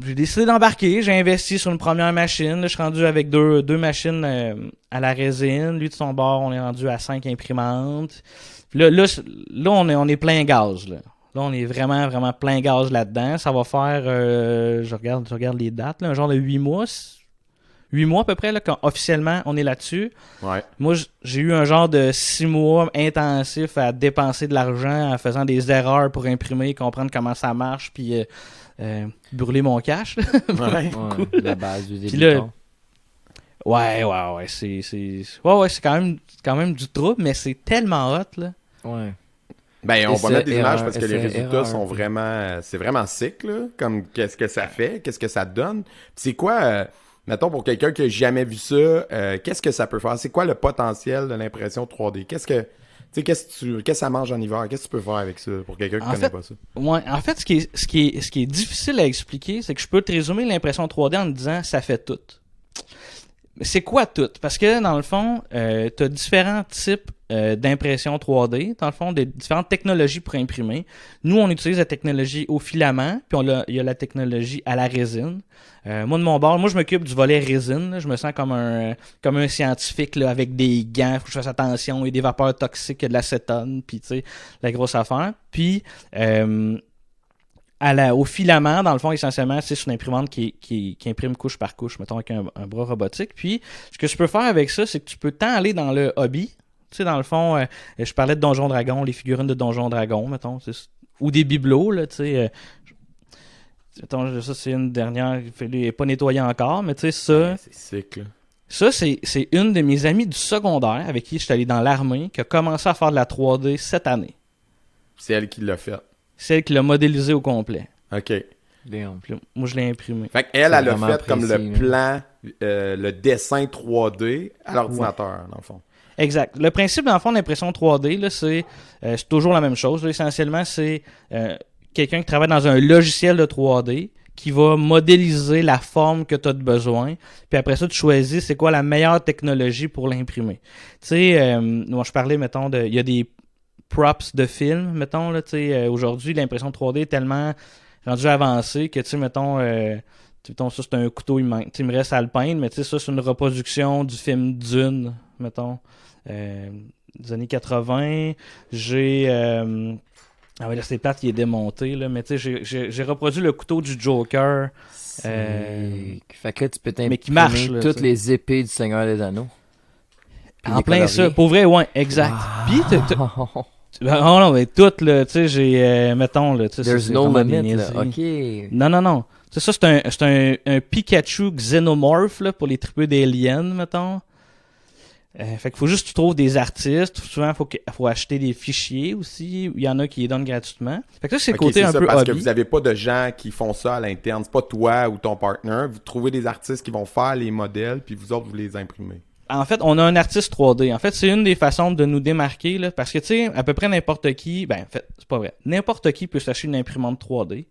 j'ai décidé d'embarquer. J'ai investi sur une première machine. Là, je suis rendu avec deux, deux machines euh, à la résine. Lui, de son bord, on est rendu à cinq imprimantes. Là, là, là on, est, on est plein gaz. Là. là, on est vraiment, vraiment plein gaz là-dedans. Ça va faire, euh, je, regarde, je regarde les dates, là, un genre de huit mois. Huit mois à peu près, là, quand officiellement on est là-dessus. Ouais. Moi, j'ai eu un genre de six mois intensif à dépenser de l'argent en faisant des erreurs pour imprimer, comprendre comment ça marche, puis euh, euh, brûler mon cash. là. Ouais. Ouais, la base du Puis là, débutant. ouais, ouais, ouais, c'est, c'est, ouais, ouais, c'est quand même, quand même du trouble, mais c'est tellement hot là. Ouais. Ben, on va mettre des images parce que les résultats erreur. sont vraiment, c'est vraiment sick, là. Comme, qu'est-ce que ça fait, qu'est-ce que ça donne? Puis c'est quoi, euh, mettons, pour quelqu'un qui a jamais vu ça, euh, qu'est-ce que ça peut faire? C'est quoi le potentiel de l'impression 3D? Qu'est-ce que, tu sais, qu'est-ce que tu, qu'est-ce que ça mange en hiver? Qu'est-ce que tu peux faire avec ça pour quelqu'un qui En connaît fait- pas ça? Ouais, en fait, ce qui est, ce qui est, ce qui est difficile à expliquer, c'est que je peux te résumer l'impression 3D en te disant ça fait tout. C'est quoi tout? Parce que dans le fond, euh, tu as différents types euh, d'impression 3D, dans le fond, des différentes technologies pour imprimer. Nous, on utilise la technologie au filament, puis il y a la technologie à la résine. Euh, moi, de mon bord, moi, je m'occupe du volet résine. là. Je me sens comme un, comme un scientifique là, avec des gants. Faut que je fasse attention. A des vapeurs toxiques, de l'acétone, puis tu sais, la grosse affaire. Puis, euh, à la, au filament, dans le fond, essentiellement, c'est une imprimante qui, qui, qui imprime couche par couche, mettons, avec un, un bras robotique. Puis, ce que tu peux faire avec ça, c'est que tu peux tant aller dans le hobby. Tu sais, dans le fond, euh, je parlais de Donjon Dragon, les figurines de Donjon Dragon, mettons, ou des bibelots, là, tu sais. euh, Attends, ça, c'est une dernière, il n'est pas nettoyé encore, mais tu sais, ça, Ouais, c'est sick, là. ça, c'est c'est une de mes amies du secondaire avec qui je suis allé dans l'armée qui a commencé à faire de la 3D cette année. C'est elle qui l'a fait. Celle qui l'a modélisé au complet. OK. Damn. Puis là, moi, je l'ai imprimé. Fait qu'elle, elle a fait comme le plan, euh, le dessin 3D à l'ordinateur, dans le fond. Exact. Le principe, dans le fond, l'impression 3D, là, c'est euh, c'est toujours la même chose. là. Essentiellement, c'est euh, quelqu'un qui travaille dans un logiciel de 3D qui va modéliser la forme que tu as de besoin. Puis après ça, tu choisis c'est quoi la meilleure technologie pour l'imprimer. Tu sais, euh, moi, je parlais, mettons, de, il y a des props de films, mettons, là, euh, aujourd'hui, l'impression 3D est tellement rendue avancée que, tu sais, mettons, euh, mettons, ça, c'est un couteau, il, manque, me reste à le peindre, mais tu sais, ça, c'est une reproduction du film Dune, mettons, euh, des années 80. J'ai... ah oui, là, c'est plate, il est démonté, là, mais tu sais, j'ai- reproduit le couteau du Joker. Euh, Fait que là, tu peux t'imprimer mais qui marche, là, toutes les épées du Seigneur des Anneaux. En plein colorier. ça. Pour vrai, ouais, exact. Puis, Oh non, mais toutes, là, tu sais, j'ai, euh, mettons, là, tu sais, c'est- There's c'est no limit, là. Ok. Non, non, non. Tu sais, ça, c'est un, c'est un, un Pikachu xénomorph, là, pour les tripeux d'aliens, mettons. Euh, fait qu'il faut juste que tu trouves des artistes. Souvent, faut, que, faut acheter des fichiers aussi. Il y en a qui les donnent gratuitement. Fait que ça, c'est le côté c'est un ça, peu parce hobby. que vous avez pas de gens qui font ça à l'interne. C'est pas toi ou ton partner. Vous trouvez des artistes qui vont faire les modèles, puis vous autres, vous les imprimez. En fait, on a un artiste 3D. En fait, c'est une des façons de nous démarquer, là, parce que, tu sais, à peu près n'importe qui, ben, en fait, c'est pas vrai. N'importe qui peut s'acheter une imprimante 3D,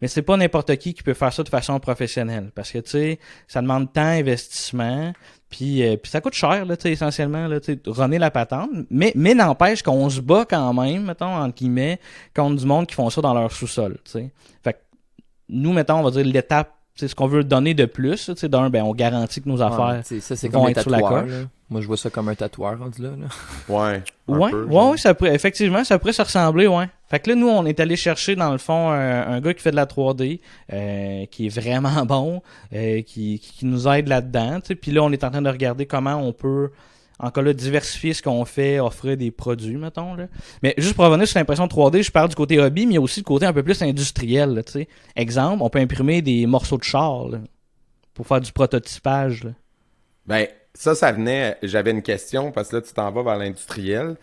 mais c'est pas n'importe qui qui peut faire ça de façon professionnelle, parce que, tu sais, ça demande temps, investissement, puis, euh, puis ça coûte cher, là, tu sais, essentiellement, là, tu runner la patente, mais, mais n'empêche qu'on se bat quand même, mettons, entre guillemets, contre du monde qui font ça dans leur sous-sol, tu sais. Fait que, nous, mettons, on va dire l'étape, c'est ce qu'on veut donner de plus, tu sais, d'un, ben, on garantit que nos affaires tu sais, ça, c'est vont comme un être sur la coche. là. Moi, je vois ça comme un tatoueur rendu là. là. Ouais. Ouais, peu, ouais, ouais, ça pourrait, effectivement, ça pourrait se ressembler, ouais. Fait que là, nous, on est allé chercher, dans le fond, un, un gars qui fait de la 3D, euh, qui est vraiment bon, euh, qui, qui qui nous aide là-dedans, tu sais. Puis là, on est en train de regarder comment on peut, en cas là, diversifier ce qu'on fait, offrir des produits, mettons, là. Mais juste pour revenir sur l'impression 3D, je parle du côté hobby, mais il y a aussi le côté un peu plus industriel, là. Exemple, on peut imprimer des morceaux de char, là, pour faire du prototypage, là. Ben, ça, ça venait. J'avais une question parce que là, tu t'en vas vers l'industriel.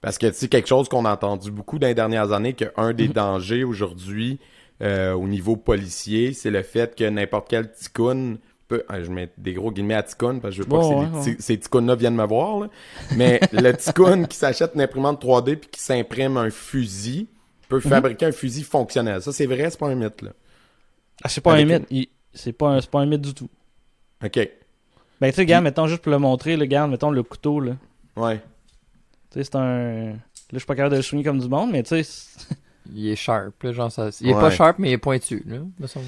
Parce que c'est quelque chose qu'on a entendu beaucoup dans les dernières années, qu'un des dangers aujourd'hui euh, au niveau policier, c'est le fait que n'importe quel ticoun peut. ah, je mets des gros guillemets à ticoun parce que je veux pas que ouais, ces, ouais. petits- ces ticouns-là viennent me voir. là. Mais le ticoun qui s'achète une imprimante 3D puis qui s'imprime un fusil peut fabriquer un fusil fonctionnel. Ça, c'est vrai, c'est pas un mythe, là. Ah, c'est pas Avec un mythe. Il- C'est pas un, c'est pas un mythe du tout. OK. Ben, tu sais, regarde, mettons, juste pour le montrer, le regarde, mettons le couteau, là. Ouais. Tu sais, c'est un. Là, je suis pas capable de le souligner comme du monde, mais tu sais. Il est sharp, là, genre ça. Il est Ouais. pas sharp, mais il est pointu, là.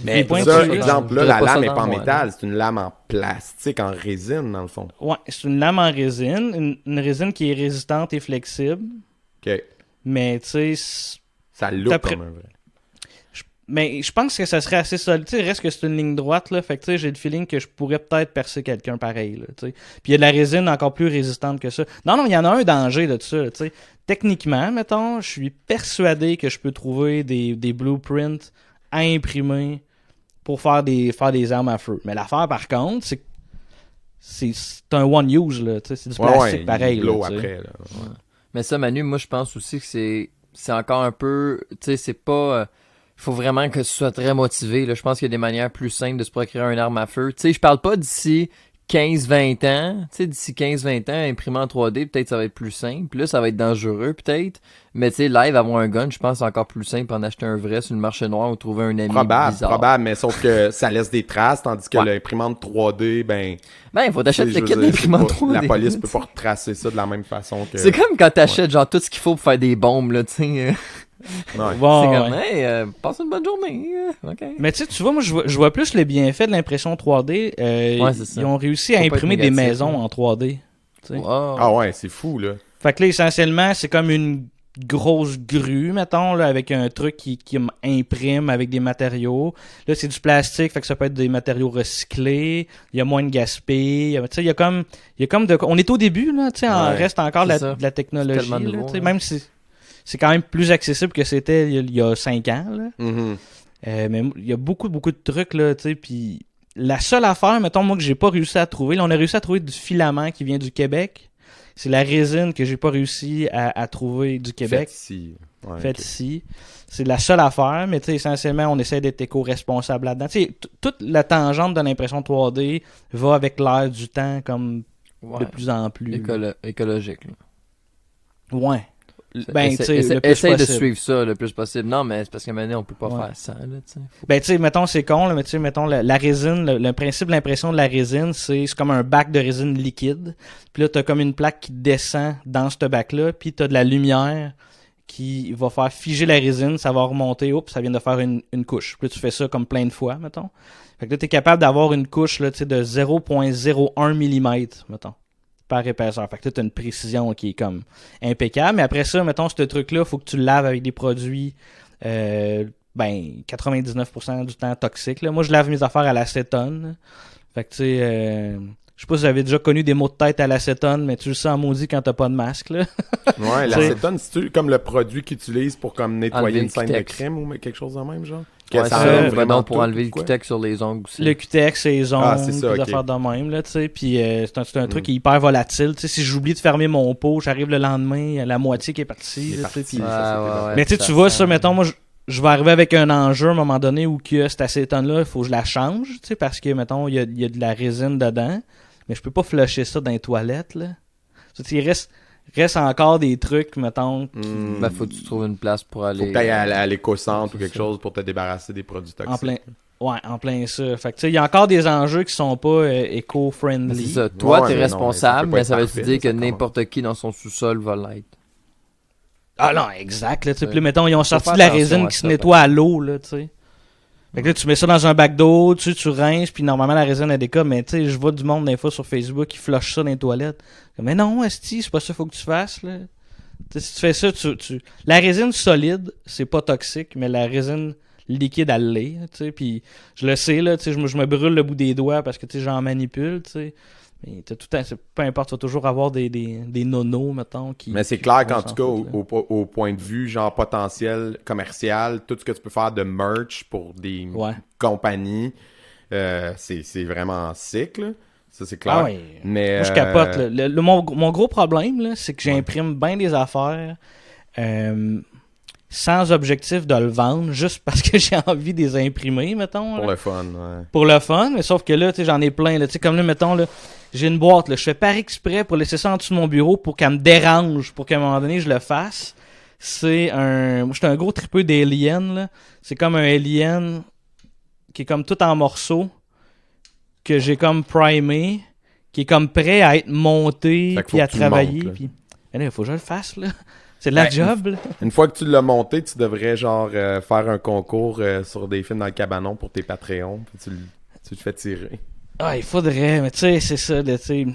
Mais pointu, ça, exemple, là, la lame n'est pas en métal, c'est une lame en plastique, en résine, dans le fond. Ouais, c'est une lame en résine, une, une résine qui est résistante et flexible, OK. mais tu sais, Ça look comme un vrai. mais je pense que ça serait assez solide. Tu sais, reste que c'est une ligne droite, là, fait que tu sais, j'ai le feeling que je pourrais peut-être percer quelqu'un pareil, là, tu sais. Puis il y a de la résine encore plus résistante que ça. Non, non, il y en a un danger de ça, tu sais. Techniquement, mettons, je suis persuadé que je peux trouver des, des blueprints à imprimer pour faire des, faire des armes à feu. Mais l'affaire, par contre, c'est que c'est c'est un one use, là, c'est du Ouais, plastique ouais, pareil, là, après, là. Ouais. Mais ça, Manu, moi, je pense aussi que c'est, c'est encore un peu, tu sais, c'est pas, euh, il faut vraiment que tu sois très motivé, là. Je pense qu'il y a des manières plus simples de se procurer une arme à feu. Tu sais, je parle pas d'ici 15-20 ans. Tu sais, d'ici 15-20 ans, imprimer en 3D, peut-être ça va être plus simple. Là, ça va être dangereux, peut-être. Mais tu sais, live, avoir un gun, je pense c'est encore plus simple en acheter un vrai sur le marché noir ou trouver un ami Probable, bizarre. probable, mais sauf que ça laisse des traces, tandis que Ouais. l'imprimante 3D, ben. Ben, il faut t'acheter le kit dire, d'imprimante c'est pas- 3D. La police peut pas retracer ça de la même façon que. C'est comme quand t'achètes genre tout ce qu'il faut pour faire des bombes, là, tu sais. Ouais. Bon, c'est ouais. comme, hey, euh, passe une bonne journée. euh. Mais tu sais, tu vois, moi, je vois, je vois plus les bienfaits de l'impression 3D. Euh, Ouais, c'est ça. ils ont réussi à imprimer des maisons en 3D. tu sais. Wow. Ah ouais, c'est fou, là. Fait que là, essentiellement, c'est comme une grosse grue, mettons, là, avec un truc qui, qui imprime avec des matériaux. Là, c'est du plastique, fait que ça peut être des matériaux recyclés. Il y a moins de gaspillage. Il y a- Tu sais, il y a comme, il y a comme de, on est au début, là, tu sais, Ouais, reste encore la, de la technologie, là, nouveau, même si c'est quand même plus accessible que c'était il y a- il y a 5 ans, là. Mhm. Euh, mais il y a beaucoup, beaucoup de trucs, là, tu sais, puis la seule affaire, mettons, moi, que j'ai pas réussi à trouver, là, on a réussi à trouver du filament qui vient du Québec. C'est la résine que j'ai pas réussi à, à trouver du Québec, Fait ici. Ouais, faite ok. ici. C'est la seule affaire, mais tu sais, essentiellement, on essaie d'être éco-responsable là-dedans. Tu sais, t- toute la tangente de l'impression 3D va avec l'air du temps, comme Ouais. de plus en plus. Écolo- écologique. là. Ouais. Ben, tu sais, essaye de suivre ça le plus possible. Non, mais c'est parce qu'à un moment donné, on peut pas Ouais. faire ça. Là, tu sais. Faut- Ben, tu sais, mettons, c'est con, là, mais tu sais, mettons, la, la résine, le, le principe l'impression de la résine, c'est c'est comme un bac de résine liquide. Puis là, t'as comme une plaque qui descend dans ce bac-là, puis t'as de la lumière qui va faire figer la résine, ça va remonter, oups, ça vient de faire une, une couche. Puis là, tu fais ça comme plein de fois, mettons. Fait que là, t'es capable d'avoir une couche, là, tu sais, de 0.01 mm, mettons, par épaisseur. Fait que là, t'as une précision qui est comme impeccable. Mais après ça, mettons, ce truc-là, faut que tu le laves avec des produits, euh, ben, 99% du temps toxiques, là. Moi, je lave mes affaires à l'acétone. Fait que, tu sais, euh, je sais pas si vous avez déjà connu des maux de tête à l'acétone, mais tu le sens maudit quand t'as pas de masque, là. Ouais, Tu l'acétone, c'est comme le produit qu'ils utilisent pour comme nettoyer Enlever une scène de crème ou quelque chose de même, genre? Que Ouais, ça enlève vraiment pour tout, enlever le cutex sur les ongles aussi. Le cutex, les ongles, Ah, c'est ça, des ok. affaires de même, là, tu sais. Puis euh, c'est un, c'est un truc Mm. qui est hyper volatile. Tu sais, si j'oublie de fermer mon pot, j'arrive le lendemain, il y a la moitié qui est partie. là, parti, Ouais, ouais. Mais tu tu vois ça, mettons, moi, je, vais arriver avec un enjeu à un moment donné où que cette acétone-là, il faut que je la change, tu sais, parce que, mettons, il y a, il y a de la résine dedans, mais je peux pas flusher ça dans les toilettes, là. Tu sais, il reste, reste encore des trucs, mettons, Hmm. Ben, faut que tu trouves une place pour aller. Faut que t'ailles à, à l'éco-centre ou quelque ça. chose pour te débarrasser des produits toxiques. en plein... Ouais, en plein ça. Fait que, tu sais, il y a encore des enjeux qui sont pas euh, Mais éco-friendly. C'est ça. Toi, Ouais, t'es mais non, responsable, mais mais ça ça peut veut dire que ça n'importe qui dans son sous-sol va l'être. Ah non, exact. Là, là, mettons, ils ont sorti de la résine qui se ça, nettoie à l'eau, là, tu sais. Fait que là, tu mets ça dans un bac d'eau, tu, tu rinces, puis normalement, la résine des cas, mais tu sais, je vois du monde des sur Facebook qui flush ça dans les toilettes. Mais non, Esti, c'est pas ça qu'il faut que tu fasses, là. Si tu fais ça, tu, tu... La résine solide, c'est pas toxique, mais la résine liquide, elle l'est, tu sais, puis je le sais, là, tu sais, je me, je me brûle le bout des doigts parce que, tu sais, j'en manipule, tu sais. Mais t'as tout peu importe, tu vas toujours avoir des, des, des nonos, mettons, qui... Mais c'est clair qu'en tout cas, au, au- au point de vue, genre potentiel commercial, tout ce que tu peux faire de merch pour des Ouais. compagnies, euh, c'est vraiment sick, là. Ça, c'est clair. Ah ouais. Mais, Moi, je euh, capote. là. Le, le- mon, mon gros problème, là, c'est que j'imprime bien des affaires euh, sans objectif de le vendre, juste parce que j'ai envie de les imprimer, mettons. Pour là. le fun, ouais. Pour le fun, mais sauf que là, tu sais, j'en ai plein. Là, comme là, mettons, là, j'ai une boîte, là, je fais par exprès pour laisser ça en dessous de mon bureau pour qu'elle me dérange, pour qu'à un moment donné, je le fasse. C'est un... Moi, j'étais un gros tripeux d'Alien, là. C'est comme un Alien qui est comme tout en morceaux, que j'ai comme primé, qui est comme prêt à être monté, puis à le travailler, montes, puis... Mais là, il faut que je le fasse, là. C'est de la Ben, job, là. Une fois que tu l'as monté, tu devrais genre euh, faire un concours euh, sur des films dans le cabanon pour tes Patreons. Puis tu, le- tu te fais tirer. Ah, il faudrait, mais tu sais, c'est ça, là, tu sais.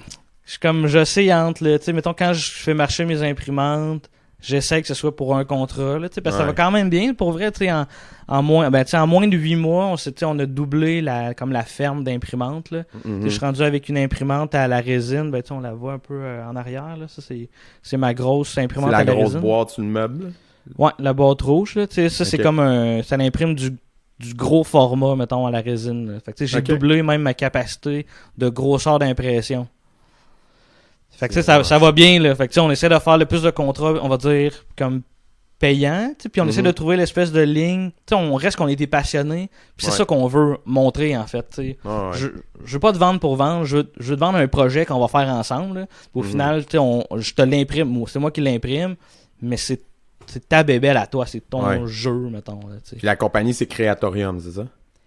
Je suis comme, je sais entre, là, tu sais, mettons, quand je fais marcher mes imprimantes, j'essaie que ce soit pour un contrat, là, tu sais, parce que ça va quand même bien, pour vrai, tu sais, en, en moins, ben, tu sais, en moins de huit mois, on, s'est- tu sais, on a doublé la, comme la ferme d'imprimantes, là. Mhm. Je suis rendu avec une imprimante à la résine, ben, tu sais, on la voit un peu euh, en arrière, là, ça, c'est, c'est ma grosse imprimante la à la grosse résine. boîte sur le meuble. Ouais, la boîte rouge, là, tu sais, ça, c'est comme un, ça imprime du, du gros format, mettons, à la résine, là. Fait que, tu sais, j'ai doublé même ma capacité de grosseur d'impression. Fait que, ça, ça va bien, là. Fait que, tu sais, on essaie de faire le plus de contrats, on va dire, comme sais, puis on essaie Mhm. de trouver l'espèce de ligne, tu sais, on reste qu'on était passionné, puis c'est Ouais. ça qu'on veut montrer, en fait, ouais. Je, je veux pas te vendre pour vendre, je veux, je veux te vendre un projet qu'on va faire ensemble. là. Au Mhm. final, tu sais, on- je te l'imprime, c'est moi qui l'imprime, mais c'est c'est ta bébelle à toi, c'est ton Ouais. jeu, mettons. là, tu sais. Puis la compagnie, c'est Creatorium, c'est ça?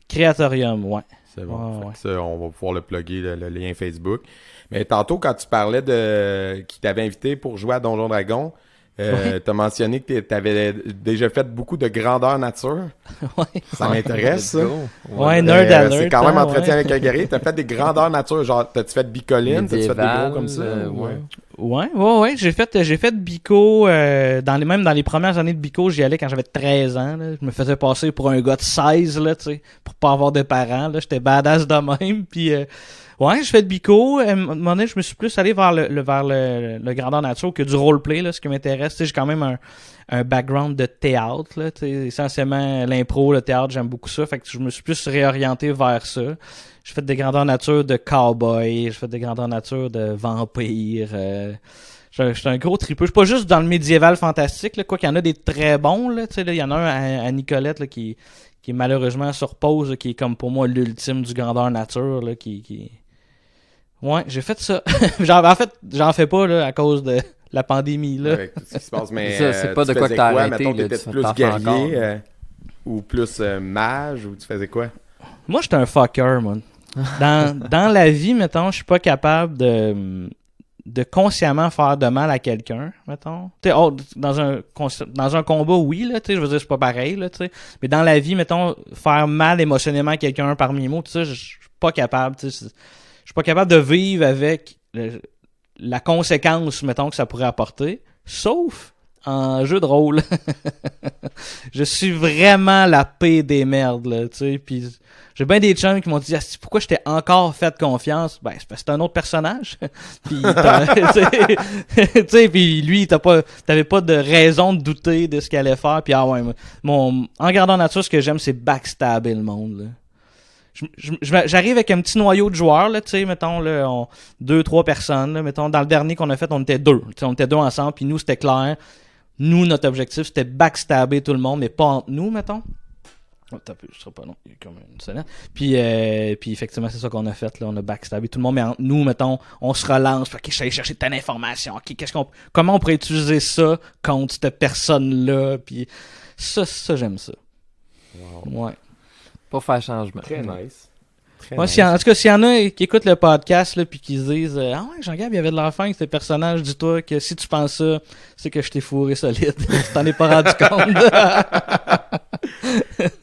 Créatorium, ouais. C'est bon. Ouais, Fait ouais. que ça, on va pouvoir le plugger, le, le lien Facebook. Mais tantôt, quand tu parlais de qui t'avait invité pour jouer à Donjon Dragon, euh, t'as mentionné que tu avais déjà fait beaucoup de grandeur nature. Ouais. Ça m'intéresse, ça. Ouais, Euh, nerd alert. C'est quand même hein, entretien ouais. avec un guerrier. T'as fait des grandeurs nature, genre, t'as-tu fait bicoline? T'as-tu fait des gros comme ça? euh, ou- ouais. Ouais, ouais, ouais. J'ai fait, j'ai fait Bico, euh, dans les, même dans les premières années de Bico, j'y allais quand j'avais 13 ans, là. Je me faisais passer pour un gars de 16, là, tu sais, pour pas avoir de parents, là. J'étais badass de même, puis euh, ouais, j'ai fait Bico. À un moment donné, je me suis plus allé vers le, le- vers le, le grandeur nature que du roleplay, là, ce qui m'intéresse. J'ai quand même un, un background de théâtre, là, essentiellement l'impro, le théâtre, j'aime beaucoup ça. Fait que je me suis plus réorienté vers ça. J'ai fait des grandeurs nature de cowboy, j'ai fait des grandeurs nature de vampire. Euh, je je suis un gros tripeux. Je suis pas juste dans le médiéval fantastique, là, quoi qu'il y en a des très bons. Là, sais, là, il y en a un à, à Nicolette là, qui, qui malheureusement pause, là, qui est comme pour moi l'ultime du grandeur nature. Là, qui, qui... Ouais, j'ai fait ça. Genre, en fait, j'en fais pas là, à cause de la pandémie. Là. Avec tout ce qui se passe. Mais Ça, c'est euh, pas tu de quoi que t'as arrêté, Mettons, là, tu plus guerrier encore. euh, ou plus euh, mage ou tu faisais quoi? Moi, j'étais un fucker, man. Dans, dans la vie, mettons, je suis pas capable de, de consciemment faire de mal à quelqu'un, mettons. Oh, dans un dans un combat, oui, là, tu sais, je veux dire, c'est pas pareil, là, tu sais. Mais dans la vie, mettons, faire mal émotionnellement à quelqu'un par mes mots, je suis pas capable, tu sais. c'est- Je suis pas capable de vivre avec le- la conséquence, mettons, que ça pourrait apporter, sauf en jeu de rôle. je suis vraiment la paix des merdes, là, tu sais, puis j'ai bien des chums qui m'ont dit Asti, pourquoi je t'ai encore fait confiance? Ben c'est parce que c'est un autre personnage. Puis tu sais, puis lui t'as pas t'avais pas de raison de douter de ce qu'il allait faire puis ah ouais mon en gardant nature ce que j'aime c'est backstabber le monde là. Je- je- je- J'arrive avec un petit noyau de joueurs, là, tu sais, mettons, là, on- deux, trois personnes, là, mettons, dans le dernier qu'on a fait, on était deux, on était deux ensemble, puis nous, c'était clair, nous, notre objectif, c'était backstabber tout le monde, mais pas entre nous, mettons. Oh, je sais pas, non. Il y a comme une sonnette. Puis, euh, puis effectivement, c'est ça qu'on a fait, là. On a backstabé tout le monde, mais entre nous, mettons, on se relance. Fait, OK, je suis allé chercher telle information. OK, qu'est-ce qu'on, comment on pourrait utiliser ça contre cette personne-là? Puis, ça, ça, j'aime ça. Ouais. Pour faire changement. Très nice. Très Moi, nice. en, en tout cas, s'il y en a qui écoutent le podcast, là, puis qui se disent, euh, ah ouais, Jean-Gab, il y avait de l'enfant avec ce personnage, dis-toi que si tu penses ça, c'est que je t'ai fourré solide. tu t'en es pas rendu compte.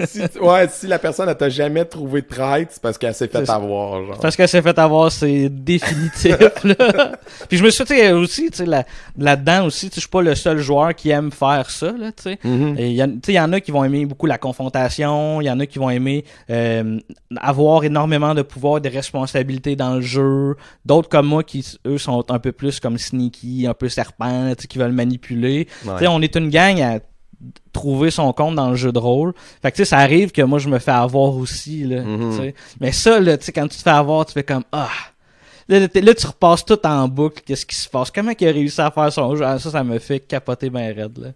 Si, ouais, si la personne elle t'a jamais trouvé de traite, c'est parce qu'elle s'est fait avoir. Genre. Parce que c'est fait avoir, c'est définitif. Là. Puis je me suis dit, aussi, tu sais, là- là-dedans aussi, je suis pas le seul joueur qui aime faire ça, là, tu sais. Mhm. Et Il y, en a qui vont aimer beaucoup la confrontation, il y en a qui vont aimer euh, avoir énormément de pouvoir de responsabilités dans le jeu. D'autres comme moi qui, eux, sont un peu plus comme sneaky, un peu serpent, qui veulent manipuler. Ouais. On est une gang à trouver son compte dans le jeu de rôle. Fait que tu sais, ça arrive que moi je me fais avoir aussi là, Mhm. tu sais. Mais ça là, tu sais quand tu te fais avoir, tu fais comme ah. Là, tu repasses tout en boucle, qu'est-ce qui se passe? Comment il a réussi à faire son jeu? Ah, Ça ça me fait capoter ben raide là.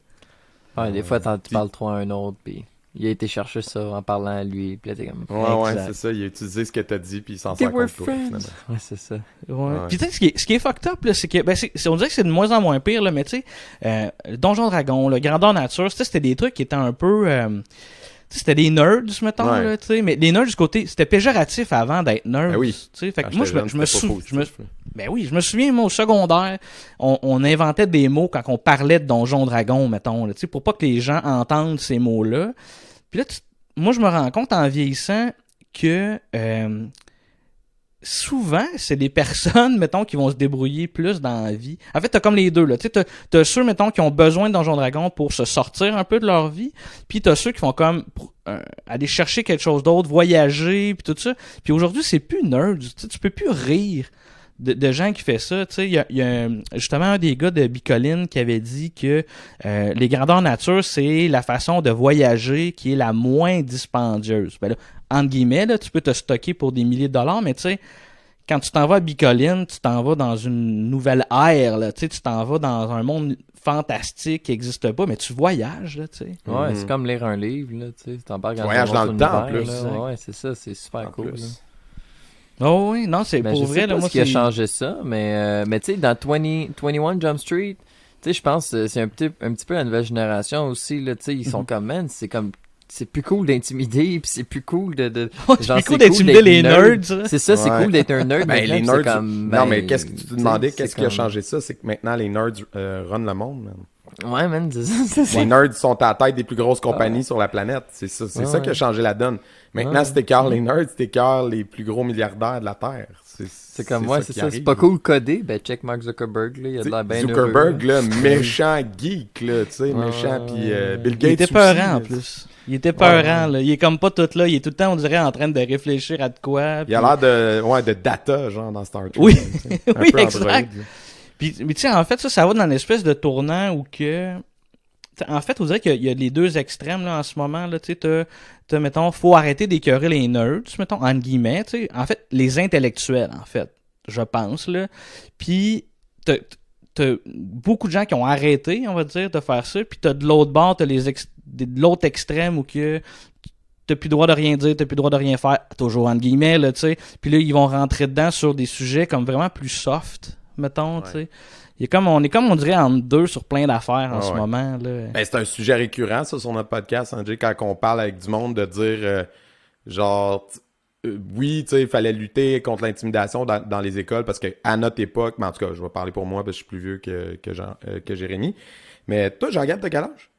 Ouais, des fois, t'en- tu parles trop à un autre, puis il a été chercher ça en parlant à lui, puis là, t'es comme... Ouais, ouais, Exact. c'est ça. Il a utilisé ce que t'as dit, puis il s'en They sert toi. friends. finalement. Ouais, c'est ça. Ouais. Ouais. Puis tu sais, ce qui est, ce qui est fucked up, là, c'est que, ben, on dirait que c'est de moins en moins pire, là, mais tu sais, euh, Donjon Dragon, le Grandeur Nature, c'était des trucs qui étaient un peu, euh, c'était des nerds, mettons, Ouais. là, tu sais, mais les nerds du côté, c'était péjoratif avant d'être nerds, Ben oui. tu sais, fait que moi, je me, jeune, je me pas. Ben oui, je me souviens, moi, au secondaire, on, on inventait des mots quand on parlait de Donjon Dragon, mettons, là, tu sais, pour pas que les gens entendent ces mots-là. Puis là, tu- moi, je me rends compte en vieillissant que euh, souvent, c'est des personnes, mettons, qui vont se débrouiller plus dans la vie. En fait, t'as comme les deux, là. Tu t'as, ceux, mettons, qui ont besoin de Donjon Dragon pour se sortir un peu de leur vie. Puis t'as ceux qui vont comme euh, aller chercher quelque chose d'autre, voyager, puis tout ça. Puis aujourd'hui, c'est plus nerd. Tu peux plus rire de, de gens qui fait ça. Tu sais, il y a, il y a justement un des gars de Bicoline qui avait dit que euh, les grandeurs nature, c'est la façon de voyager qui est la moins dispendieuse. Ben là, entre guillemets, là, tu peux te stocker pour des milliers de dollars, mais tu sais, quand tu t'en vas à Bicoline, tu t'en vas dans une nouvelle ère, là, tu sais, tu t'en vas dans un monde fantastique qui n'existe pas, mais tu voyages, là, tu sais. Ouais, Mhm. c'est comme lire un livre, là, tu sais. T'embarques dans Voyage dans le temps, en plus. là. Ouais, c'est ça, c'est super En cool. plus. Là. Oh oui, non, c'est Ben, pour je vrai, sais là, pas moi, ce qui a changé ça, mais, euh, mais tu sais, dans 20, 21 Jump Street, tu sais, je pense que c'est un petit, un petit peu la nouvelle génération aussi, là, tu sais, ils sont Mhm. comme, man, c'est comme, c'est plus cool d'intimider, puis c'est plus cool de... de genre, plus cool d'intimider les nerd. nerds, là. C'est ça, c'est Ouais. cool d'être un nerd. Ben, les nerds. comme, non, ben, mais qu'est-ce que tu te demandais? Qu'est-ce qui a changé ça? C'est que maintenant, les nerds euh, run le monde, man. Ouais, man, c'est ça, c'est ça. Les nerds sont à la tête des plus grosses compagnies sur la planète. C'est ça, c'est Ouais, ça qui a changé la donne. Maintenant, Ouais. si t'écœures les nerds, t'écœures les plus gros milliardaires de la Terre. C'est comme, ouais, c'est ça, c'est pas cool coder, ben check Mark Zuckerberg, là, il a de l'air bien Zuckerberg, heureux, là, méchant geek, là, tu sais, méchant, puis euh. Bill Il Gates était aussi, peurant, en plus. Il était peurant, Ouais. là. Il est comme pas tout là. Il est tout le temps, on dirait, en train de réfléchir à de quoi. Il a l'air de, ouais, de data, genre, dans Star Trek. Oui. là, exact. Android. Puis, mais tu sais, en fait, ça, ça va dans l'espèce de tournant où que... t'sais, En fait, on dirait qu'il y a- les deux extrêmes, là, en ce moment, là, tu sais, mettons, faut arrêter d'écœurer les nerds, mettons, entre guillemets, tu sais, en fait, les intellectuels, en fait, je pense, là. Puis, t'as beaucoup de gens qui ont arrêté, on va dire, de faire ça, puis t'as de l'autre bord, t'as les ex- de l'autre extrême où que t'as plus le droit de rien dire, t'as plus le droit de rien faire, toujours entre guillemets, là, tu sais. Puis là, ils vont rentrer dedans sur des sujets comme vraiment plus soft, mettons, tu sais. Il est comme, on est comme on dirait en deux sur plein d'affaires en Ah ce ouais. moment, là. Ben, c'est un sujet récurrent, ça, sur notre podcast, André, quand on parle avec du monde, de dire, euh, genre, euh, oui, tu sais, il fallait lutter contre l'intimidation dans, dans les écoles, parce que à notre époque, mais en tout cas, je vais parler pour moi, parce que je suis plus vieux que, que, Jean, euh, que Jérémy. Mais toi, Jean-Gab, t'as quel âge?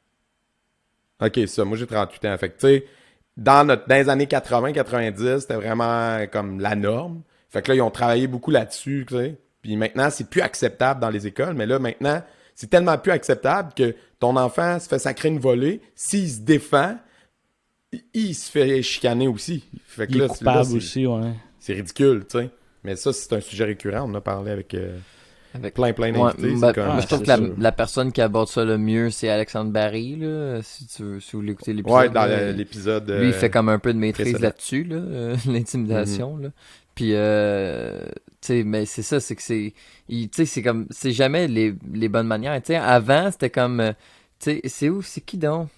Ok, ça, moi j'ai 38 ans. Fait que, tu sais, dans, notre, dans les années 80-90, c'était vraiment comme la norme. Fait que là, ils ont travaillé beaucoup là-dessus, tu sais. Puis maintenant, c'est plus acceptable dans les écoles, mais là, maintenant, c'est tellement plus acceptable que ton enfant se fait sacrer une volée, s'il se défend, il- se fait chicaner aussi. Fait que Il là, est c'est- coupable là, aussi, ouais. C'est ridicule, tu sais. Mais ça, c'est un sujet récurrent. On en a parlé avec euh, Avec- plein, plein Ouais, d'invités. ben, comme- moi, je trouve que la, personne qui aborde ça le mieux, c'est Alexandre Barry, là, si tu veux, si vous voulez écouter l'épisode. Ouais, dans le- l'épisode. Lui, il euh, fait comme un peu de maîtrise là-dessus, là, euh, l'intimidation, là. Puis, euh, tu sais, mais c'est ça, c'est que c'est, tu sais, c'est comme, c'est jamais les, les bonnes manières. Tu sais, avant, c'était comme, euh, tu sais, c'est où, c'est qui donc?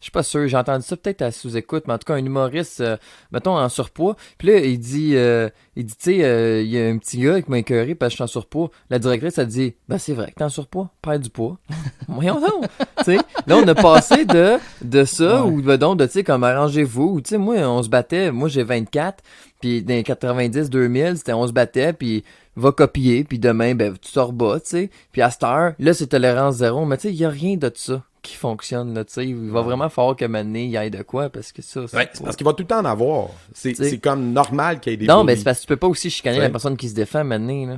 Je suis pas sûr, j'ai entendu ça peut-être à sous-écoute, mais en tout cas, un humoriste, euh, mettons, en surpoids. Puis là, il dit, euh, il dit, tu sais, euh, il y a un petit gars qui m'a écœuré parce que je suis en surpoids. La directrice, elle dit, ben c'est vrai que t'es en surpoids, perds du poids. Voyons donc, tu sais. Là, on a passé de, de ça, Ouais. ou de, donc, de, tu sais, comme arrangez-vous, ou tu sais, moi, on se battait, moi j'ai 24, puis dans les 90, 2000, c'était on se battait, puis va copier, puis demain, ben, tu te rebats, tu sais. Puis à cette heure, là, c'est tolérance zéro, mais tu sais, il y a rien de ça qui fonctionne, là, tu sais. Il va vraiment falloir que maintenant, il y ait de quoi, parce que ça, Ouais, c'est parce qu'il va tout le temps en avoir. C'est comme normal qu'il y ait des Non, mais c'est parce que tu peux pas aussi chicaner la personne qui se défend maintenant, là.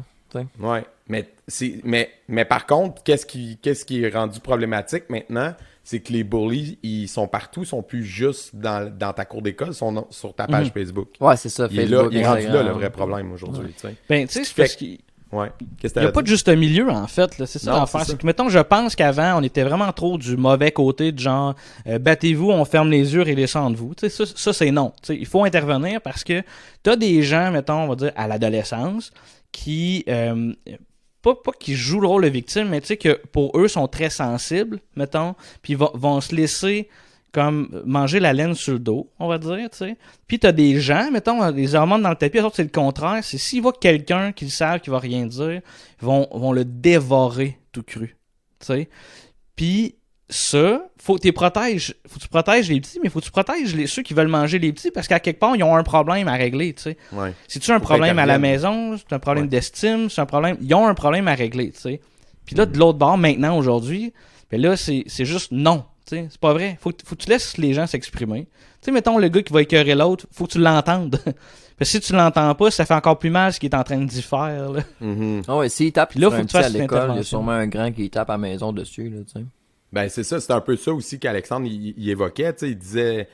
Ouais, mais c'est mais mais par contre, qu'est-ce qui qu'est-ce qui est rendu problématique maintenant, c'est que les bullies, ils sont partout, ils sont plus juste dans, dans ta cour d'école, ils sont sur ta page Mhm. Facebook. Ouais, c'est ça, Il est, là, Facebook, il est rendu là le vrai problème aujourd'hui, tu sais. Ben, tu sais, Ce c'est parce que- qu'il Ouais. Il n'y a pas de juste milieu, en fait. là. C'est ça l'affaire. c'est que, mettons, je pense qu'avant, on était vraiment trop du mauvais côté, de genre, euh, battez-vous, on ferme les yeux et descendez-vous. Tu sais, ça, ça c'est non. Tu sais, il faut intervenir parce que t'as des gens, mettons, on va dire, à l'adolescence, qui, euh, pas, pas qui jouent le rôle de victime, mais tu sais, que pour eux, sont très sensibles, mettons, puis vont, vont se laisser comme manger la laine sur le dos, on va dire, tu sais. Puis t'as des gens, mettons, des hormones dans le tapis, c'est le contraire. C'est s'ils voient quelqu'un qu'ils savent qui va rien dire, vont, vont le dévorer tout cru, tu sais. Puis ça, faut que tu protèges. Faut que tu protèges les petits, mais faut que tu protèges les, ceux qui veulent manger les petits parce qu'à quelque part, ils ont un problème à régler, tu sais. Ouais. Si tu as un Faut problème à la maison, c'est un problème Ouais. d'estime, c'est un problème. Ils ont un problème à régler, tu sais. Puis là, de l'autre bord, maintenant, aujourd'hui, ben là, c'est c'est juste non. tu sais. C'est pas vrai. Faut, que- faut que tu laisses les gens s'exprimer. Tu sais, mettons, le gars qui va écœurer l'autre, faut que tu l'entendes. Parce que si tu l'entends pas, ça fait encore plus mal ce qu'il est en train de d'y faire. Là. Mhm. Ah ouais, s'il tape Puis là, faut que tu à fasses l'école, il y a sûrement un grand qui tape à la maison dessus, là, tu sais. Ben, c'est ça. C'est un peu ça aussi qu'Alexandre, il, il évoquait. Il disait,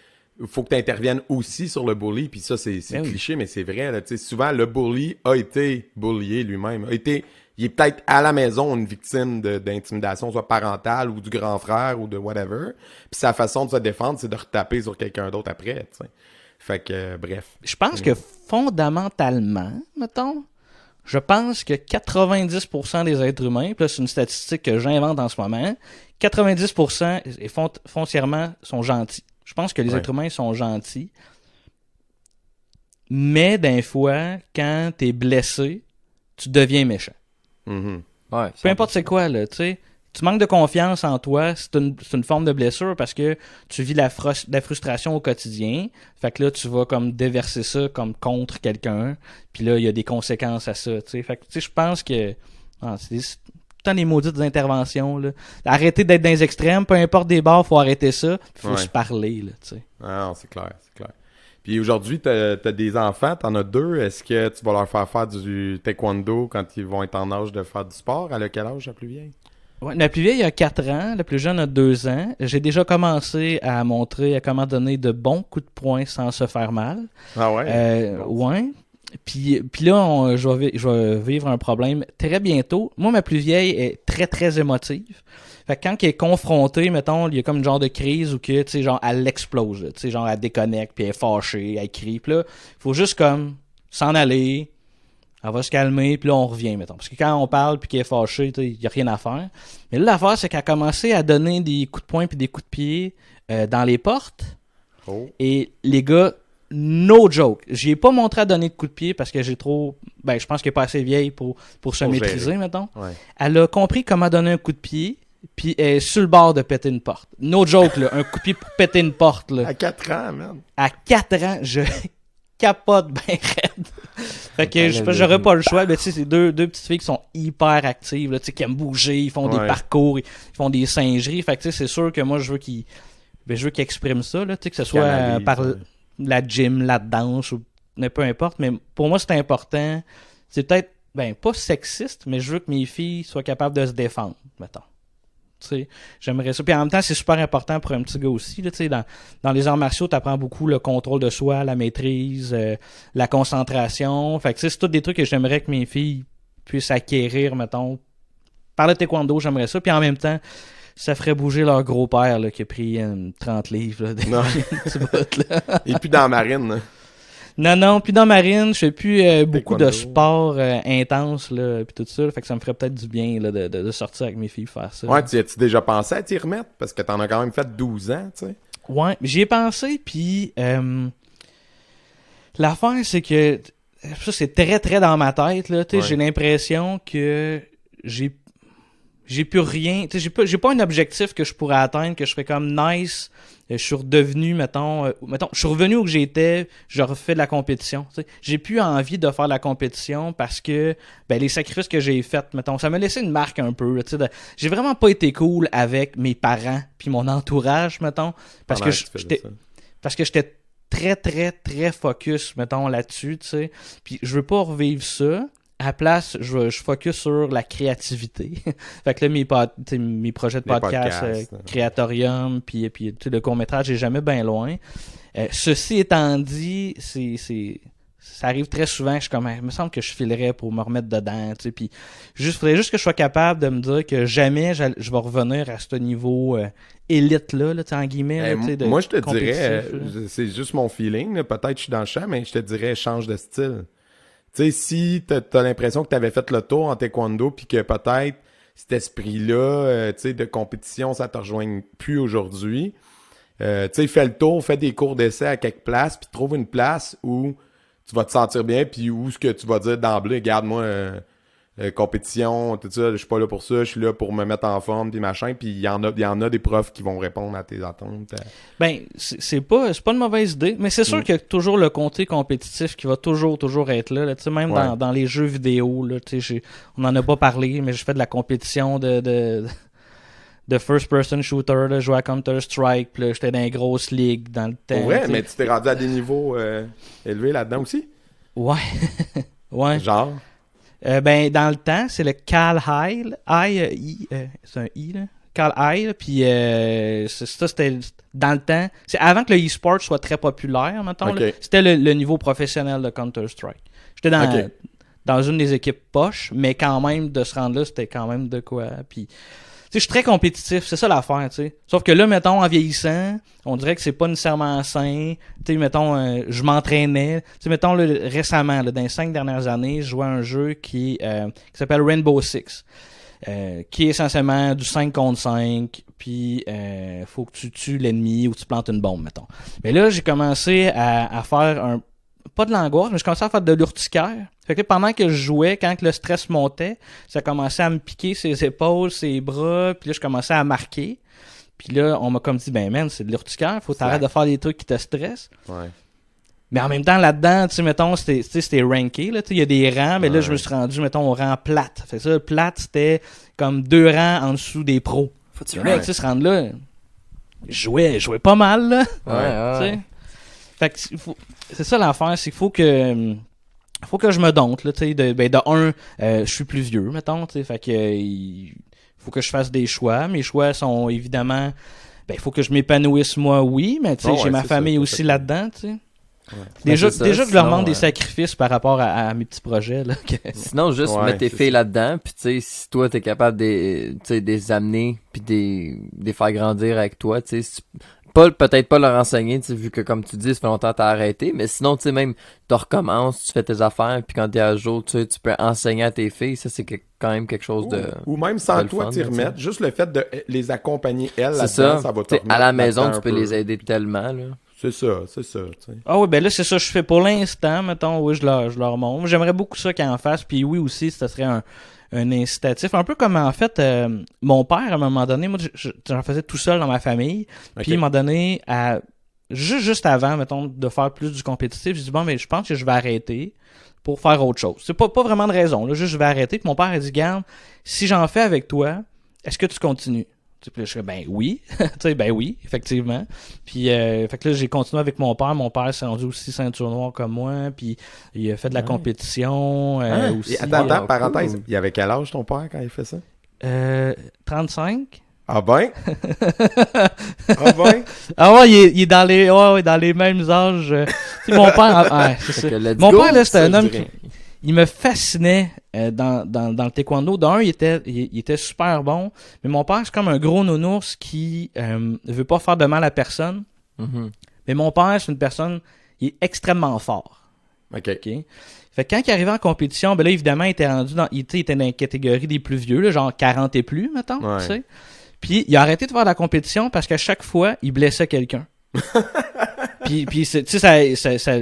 faut que tu interviennes aussi sur le bully. Puis ça, c'est Ben oui. cliché, mais c'est vrai. Là, Tu sais, souvent, le bully a été bullié lui-même. A été, il est peut-être à la maison une victime d'intimidation, soit parentale ou du grand frère ou de whatever. Puis sa façon de se défendre, c'est de retaper sur quelqu'un d'autre après. tu sais. Fait que, euh, bref. Je pense que fondamentalement, mettons, je pense que 90% des êtres humains, puis là c'est une statistique que j'invente en ce moment, 90% et font- foncièrement sont gentils. Je pense que les Ouais. êtres humains sont gentils. Mais d'un fois, quand t'es blessé, tu deviens méchant. Mhm. Ouais, Peu importe c'est quoi, là, tu sais. Tu manques de confiance en toi, c'est une, c'est une forme de blessure parce que tu vis la, la frustration au quotidien. Fait que là, tu vas comme déverser ça comme contre quelqu'un. Puis là, il y a des conséquences à ça, tu sais. Fait que, tu sais, je pense que... ah, c'est des- c'est tout le temps des maudites interventions, là. Arrêtez d'être dans les extrêmes, peu importe des bars, faut arrêter ça. Puis faut Ouais. se parler, là, tu sais. Ah c'est clair, c'est clair. Puis aujourd'hui, t'as as des enfants, t'en as deux. Est-ce que tu vas leur faire faire du taekwondo quand ils vont être en âge de faire du sport? À quel âge la plus vieille? Ouais, la plus vieille a 4 ans, la plus jeune a 2 ans. J'ai déjà commencé à montrer à comment donner de bons coups de poing sans se faire mal. Ah ouais? Euh, Bon. ouais. Puis, puis là, on- je, vais, vi- je vais vivre un problème très bientôt. Moi, ma plus vieille est très, très émotive. Fait que quand elle est confrontée, mettons, il y a comme une genre de crise où que, tu sais, genre, elle explose, tu sais, genre, elle déconnecte, puis elle est fâchée, elle crie. Puis là, faut juste comme s'en aller, elle va se calmer, puis là, on revient, mettons. Parce que quand on parle, puis qu'elle est fâchée, il y a rien à faire. Mais là, l'affaire, c'est qu'elle a commencé à donner des coups de poing puis des coups de pied euh, dans les portes. Oh. Et les gars, no joke. J'y ai pas montré à donner de coups de pied parce que j'ai trop. Ben, je pense qu'elle est pas assez vieille pour, pour se Pour maîtriser, gérer. mettons. Ouais. Elle a compris comment donner un coup de pied, puis elle est sur le bord de péter une porte. No joke, là. Un coup de pied pour péter une porte, là. À 4 ans, man. À 4 ans, je capote ben raide. Fait que je- j'aurais pas le choix. Mais tu sais, c'est deux, deux petites filles qui sont hyper actives, là, tu sais, qui aiment bouger, ils font des parcours, ils font des singeries. Fait que tu sais, c'est sûr que moi, je veux qu'ils ben, je veux qu'ils expriment ça, là, tu sais, que ce soit euh, Canalise, par ouais. La gym, la danse, ou peu importe. Mais pour moi, c'est important. C'est peut-être, ben, pas sexiste, mais je veux que mes filles soient capables de se défendre, mettons. J'aimerais ça. Puis en même temps, c'est super important pour un petit gars aussi. Là, dans, dans les arts martiaux, tu apprends beaucoup le contrôle de soi, la maîtrise, euh, la concentration. Fait que c'est tous des trucs que j'aimerais que mes filles puissent acquérir, mettons. Par le taekwondo, j'aimerais ça. Puis en même temps, ça ferait bouger leur gros-père là, qui a pris euh, 30 livres. Là, Non. là. Et puis dans la marine. là. Non, non, puis dans Marine, je fais plus euh, beaucoup de sport euh, intense, là, puis tout ça. Fait que ça me ferait peut-être du bien là, de, de, de sortir avec mes filles faire ça. Ouais, tu as-tu déjà pensé à t'y remettre? Parce que t'en as quand même fait 12 ans, tu sais. Ouais, j'y ai pensé, puis euh, l'affaire, c'est que ça, c'est très, très dans ma tête. Là, tu sais, Ouais. J'ai l'impression que j'ai j'ai plus rien. tu sais, J'ai pas, j'ai pas un objectif que je pourrais atteindre, que je ferais comme nice. euh, Je suis redevenu, mettons, euh, mettons, je suis revenu où que j'étais, je refais de la compétition. tu sais. J'ai plus envie de faire de la compétition parce que ben, les sacrifices que j'ai faits, mettons, ça m'a laissé une marque un peu. là, tu sais, de- J'ai vraiment pas été cool avec mes parents puis mon entourage, mettons, parce pendant que j'étais parce que j'étais très, très, très focus, mettons, là-dessus, tu sais. Puis je veux pas revivre ça. À la place, je, je focus sur la créativité. fait que là, mes, mes projets de podcast, podcasts, euh. Créatorium, puis, puis le court-métrage, j'ai jamais bien loin. Euh, ceci étant dit, c'est... c'est ça arrive très souvent, je suis comme, il me semble que je filerais pour me remettre dedans, tu sais, puis juste, faudrait juste que je sois capable de me dire que jamais je vais revenir à ce niveau euh, élite-là, là, tu sais, en guillemets, là, Eh, sais, de moi, je te dirais, là. euh, c'est juste mon feeling, là, peut-être que je suis dans le champ, mais je te dirais, change de style. Tu sais, si t'as as, l'impression que tu avais fait le tour en taekwondo, puis que peut-être cet esprit-là, euh, tu de compétition, ça te rejoigne plus aujourd'hui, euh, tu sais, fais le tour, fais des cours d'essai à quelque place, puis trouve une place où tu vas te sentir bien, puis où ce que tu vas dire d'emblée, regarde, moi, euh, euh, compétition, tout ça, je suis pas là pour ça, je suis là pour me mettre en forme, puis machin, puis il y en a, y en a des profs qui vont répondre à tes attentes. euh. Ben, c'est pas, c'est pas une mauvaise idée, mais c'est sûr Mm. qu'il y a toujours le côté compétitif qui va toujours, toujours être là. là. Tu sais, même dans, Ouais. dans les jeux vidéo, là, tu sais, j'ai- on en a pas parlé, mais je fais de la compétition de, de, de first-person shooter, là, jouais à Counter-Strike, puis j'étais dans les grosses ligues dans le temps. Sais. mais tu t'es rendu à des niveaux euh, élevés là-dedans aussi? Ouais. ouais. Genre? Euh, ben, dans le temps, c'est le Cal High. I, euh, euh, c'est un I, là. Cal High, puis euh, c'est- ça, c'était dans le temps. C'est avant que le e-sport soit très populaire, là. C'était le, le niveau professionnel de Counter-Strike. J'étais dans, dans une des équipes poches, mais quand même, de se rendre là, c'était quand même de quoi. Puis, je suis très compétitif, c'est ça l'affaire, tu sais. Sauf que là, mettons, en vieillissant, on dirait que c'est pas nécessairement sain. Tu sais, mettons, euh, je m'entraînais. Tu sais, mettons, récemment, là, dans les cinq dernières années, je jouais à un jeu qui, euh, qui s'appelle Rainbow Six. euh, qui est essentiellement du 5 contre 5, puis euh, faut que tu tues l'ennemi ou tu plantes une bombe, mettons. Mais là, j'ai commencé à, à faire un... Pas de l'angoisse, mais j'ai commencé à faire de l'urticaire. Fait que là, pendant que je jouais, quand que le stress montait, ça commençait à me piquer ses épaules, ses bras, puis là, je commençais à marquer. Puis là, on m'a comme dit, ben man, c'est de l'urticaire, faut t'arrêter de faire des trucs qui te stressent. Ouais. Mais en même temps, là-dedans, tu sais, mettons, c'était, tu sais, c'était ranké, là, tu sais, il y a des rangs, mais là, Ouais. je me suis rendu, mettons, au rang plate. Fait que ça, plate, c'était comme deux rangs en dessous des pros. Faut-tu sais, se rendre là, je jouais, je jouais pas mal, là. Ouais, ouais, tu sais. ouais. Fait que c'est ça l'affaire, c'est qu'il faut que hum, faut que je me dompte là, tu sais de ben de un, euh, je suis plus vieux mettons, tu sais, fait que euh, il faut que je fasse des choix, mes choix sont évidemment ben il faut que je m'épanouisse moi oui, mais tu sais Oh, j'ai ouais, ma ça, famille aussi là-dedans, tu sais. Déjà, ça, déjà que je leur demande des euh, sacrifices par rapport à, à mes petits projets là. que- Sinon, juste Ouais, mettre tes filles là-dedans, puis tu sais, si toi t'es capable de, tu sais, de les amener, puis de les- de les faire grandir avec toi, tu sais, si tu- pas peut-être pas leur enseigner, vu que comme tu dis, ça fait longtemps que t'as arrêté, mais sinon, tu sais, même, tu recommences, tu fais tes affaires, puis quand t'es à jour, tu sais, tu peux enseigner à tes filles, ça c'est que- quand même quelque chose de... Ou même sans toi t'y remettre, juste le fait de les accompagner elles ça, ça, va te à la maison, tu peux peu. les aider tellement, là. C'est ça, c'est ça. Ah oui, ben là, c'est ça que je fais pour l'instant, mettons, oui, je leur, je leur montre. J'aimerais beaucoup ça qu'ils en fassent, puis oui aussi, ce serait un, un incitatif. Un peu comme, en fait, euh, mon père, à un moment donné, moi, je- je- j'en faisais tout seul dans ma famille, Ok. puis il m'a donné, à, juste, juste avant, mettons, de faire plus du compétitif, j'ai dit, bon, mais je pense que je vais arrêter pour faire autre chose. C'est pas, pas vraiment de raison, là, juste je vais arrêter, puis mon père a dit, garde, si j'en fais avec toi, est-ce que tu continues? Tu sais, Puis là, je fais, ben oui, tu sais, ben oui, effectivement. Puis, euh, fait que là, j'ai continué avec mon père. Mon père s'est rendu aussi ceinture noire comme moi. Puis, il a fait de la Ouais. compétition euh, Hein? aussi. Et attends, parenthèse, il avait quel âge ton père quand il fait ça? Euh, 35? Ah ben? ah ben? Ah ouais, il est, il est dans les, ouais, ouais, dans les mêmes âges. euh. Mon père, ouais, c'est ça. Mon go, père, là, c'était un homme qui, il me fascinait euh, dans, dans, dans le taekwondo. D'un, il était, il, il était super bon. Mais mon père, c'est comme un gros nounours qui euh, veut pas faire de mal à personne. Mhm. Mais mon père, c'est une personne, il est extrêmement fort. OK. OK? Fait que quand il arrivait en compétition, ben là, évidemment, il était rendu dans, il, il était dans la catégorie des plus vieux, là, genre 40 et plus, mettons, Ouais. tu sais. Puis il a arrêté de faire de la compétition parce qu'à chaque fois, il blessait quelqu'un. puis, puis c'est- tu sais, ça, ça, ça,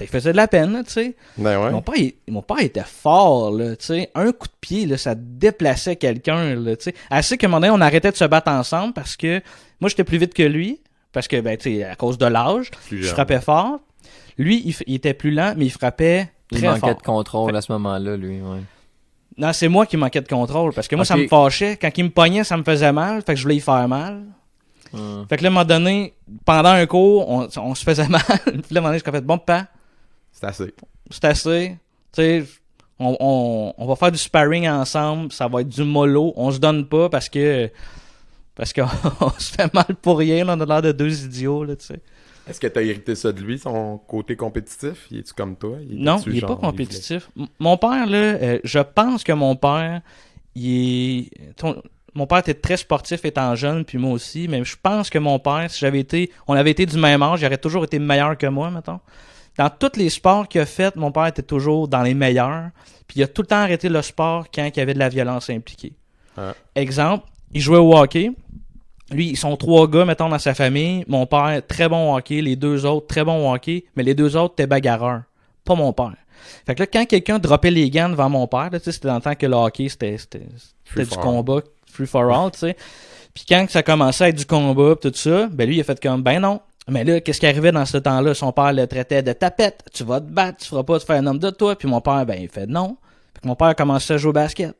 ça lui faisait de la peine, là, tu sais. Ben ouais. Mon, père, il- mon père était fort, là, tu sais. Un coup de pied, là, ça déplaçait quelqu'un, là, tu sais. Assez qu'à un moment donné, on arrêtait de se battre ensemble parce que moi, j'étais plus vite que lui. Parce que, ben, tu sais, à cause de l'âge, je frappais fort. Lui, il, il était plus lent, mais il frappait Il très manquait fort. de contrôle à ce moment-là, lui, ouais. Non, c'est moi qui manquais de contrôle. Parce que moi, ça me fâchait. Quand il me pognait, ça me faisait mal. Fait que je voulais y faire mal. Hum. Fait que là, à un moment donné, pendant un cours, on, on se faisait mal. Puis là, à un moment donné, je fait bon, papa, C'est assez. c'est assez. Tu sais, on, on, on va faire du sparring ensemble. Ça va être du mollo. On se donne pas parce que. Parce qu'on se fait mal pour rien. là. on a l'air de deux idiots, là, tu sais. Est-ce que t'as hérité ça de lui, son côté compétitif? Il est-tu comme toi? Non, il est genre, pas compétitif. Mon père, là, euh, je pense que mon père, il est. ton- Mon père était très sportif étant jeune, puis moi aussi, mais je pense que mon père, si j'avais été. On avait été du même âge, il aurait toujours été meilleur que moi, mettons. Dans tous les sports qu'il a fait, mon père était toujours dans les meilleurs. Puis il a tout le temps arrêté le sport quand il y avait de la violence impliquée. Ah. Exemple, il jouait au hockey. Lui, ils sont trois gars, mettons, dans sa famille. Mon père, très bon au hockey. Les deux autres, très bon au hockey. Mais les deux autres étaient bagarreurs. Pas mon père. Fait que là, quand quelqu'un droppait les gants devant mon père, là, tu sais, c'était dans le temps que le hockey, c'était, du for all. combat, free for all, tu sais. Puis quand ça commençait à être du combat tout ça, ben lui, il a fait comme, ben non. Mais là, qu'est-ce qui arrivait dans ce temps-là? Son père le traitait de tapette. Tu vas te battre, tu feras pas te faire un homme de toi. Puis mon père, ben, il fait non. Que mon père a commencé à jouer au basket.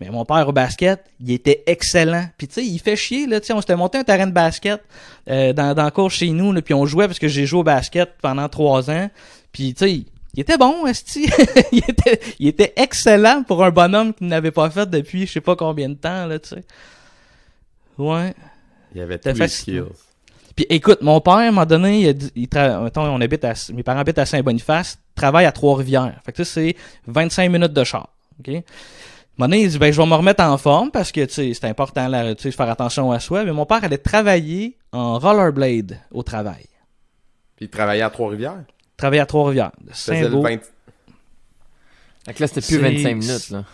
Mais mon père au basket, il était excellent. Puis tu sais, il fait chier là, tu sais, on s'était monté un terrain de basket euh, dans dans le cours chez nous là, puis on jouait parce que j'ai joué au basket pendant trois ans. Puis tu sais, il était bon, esti. il était il était excellent pour un bonhomme qui n'avait pas fait depuis je sais pas combien de temps là, tu sais. Ouais. Il avait tous les skills. Puis écoute, mon père, à un moment donné, il, a dit- il tra- mettons, on habite à, mes parents habitent à Saint-Boniface, travaille à Trois-Rivières. Fait que ça, c'est 25 minutes de char. OK? À un moment donné, il dit, ben, je vais me remettre en forme parce que, tu sais, c'est important, là, tu sais, de faire attention à soi. Mais mon père allait travailler en rollerblade au travail. Puis il travaillait à Trois-Rivières? Travailler à Trois-Rivières. faisait le Saint-Beau. 20... Fait que là, c'était plus C'est- 25 minutes, là.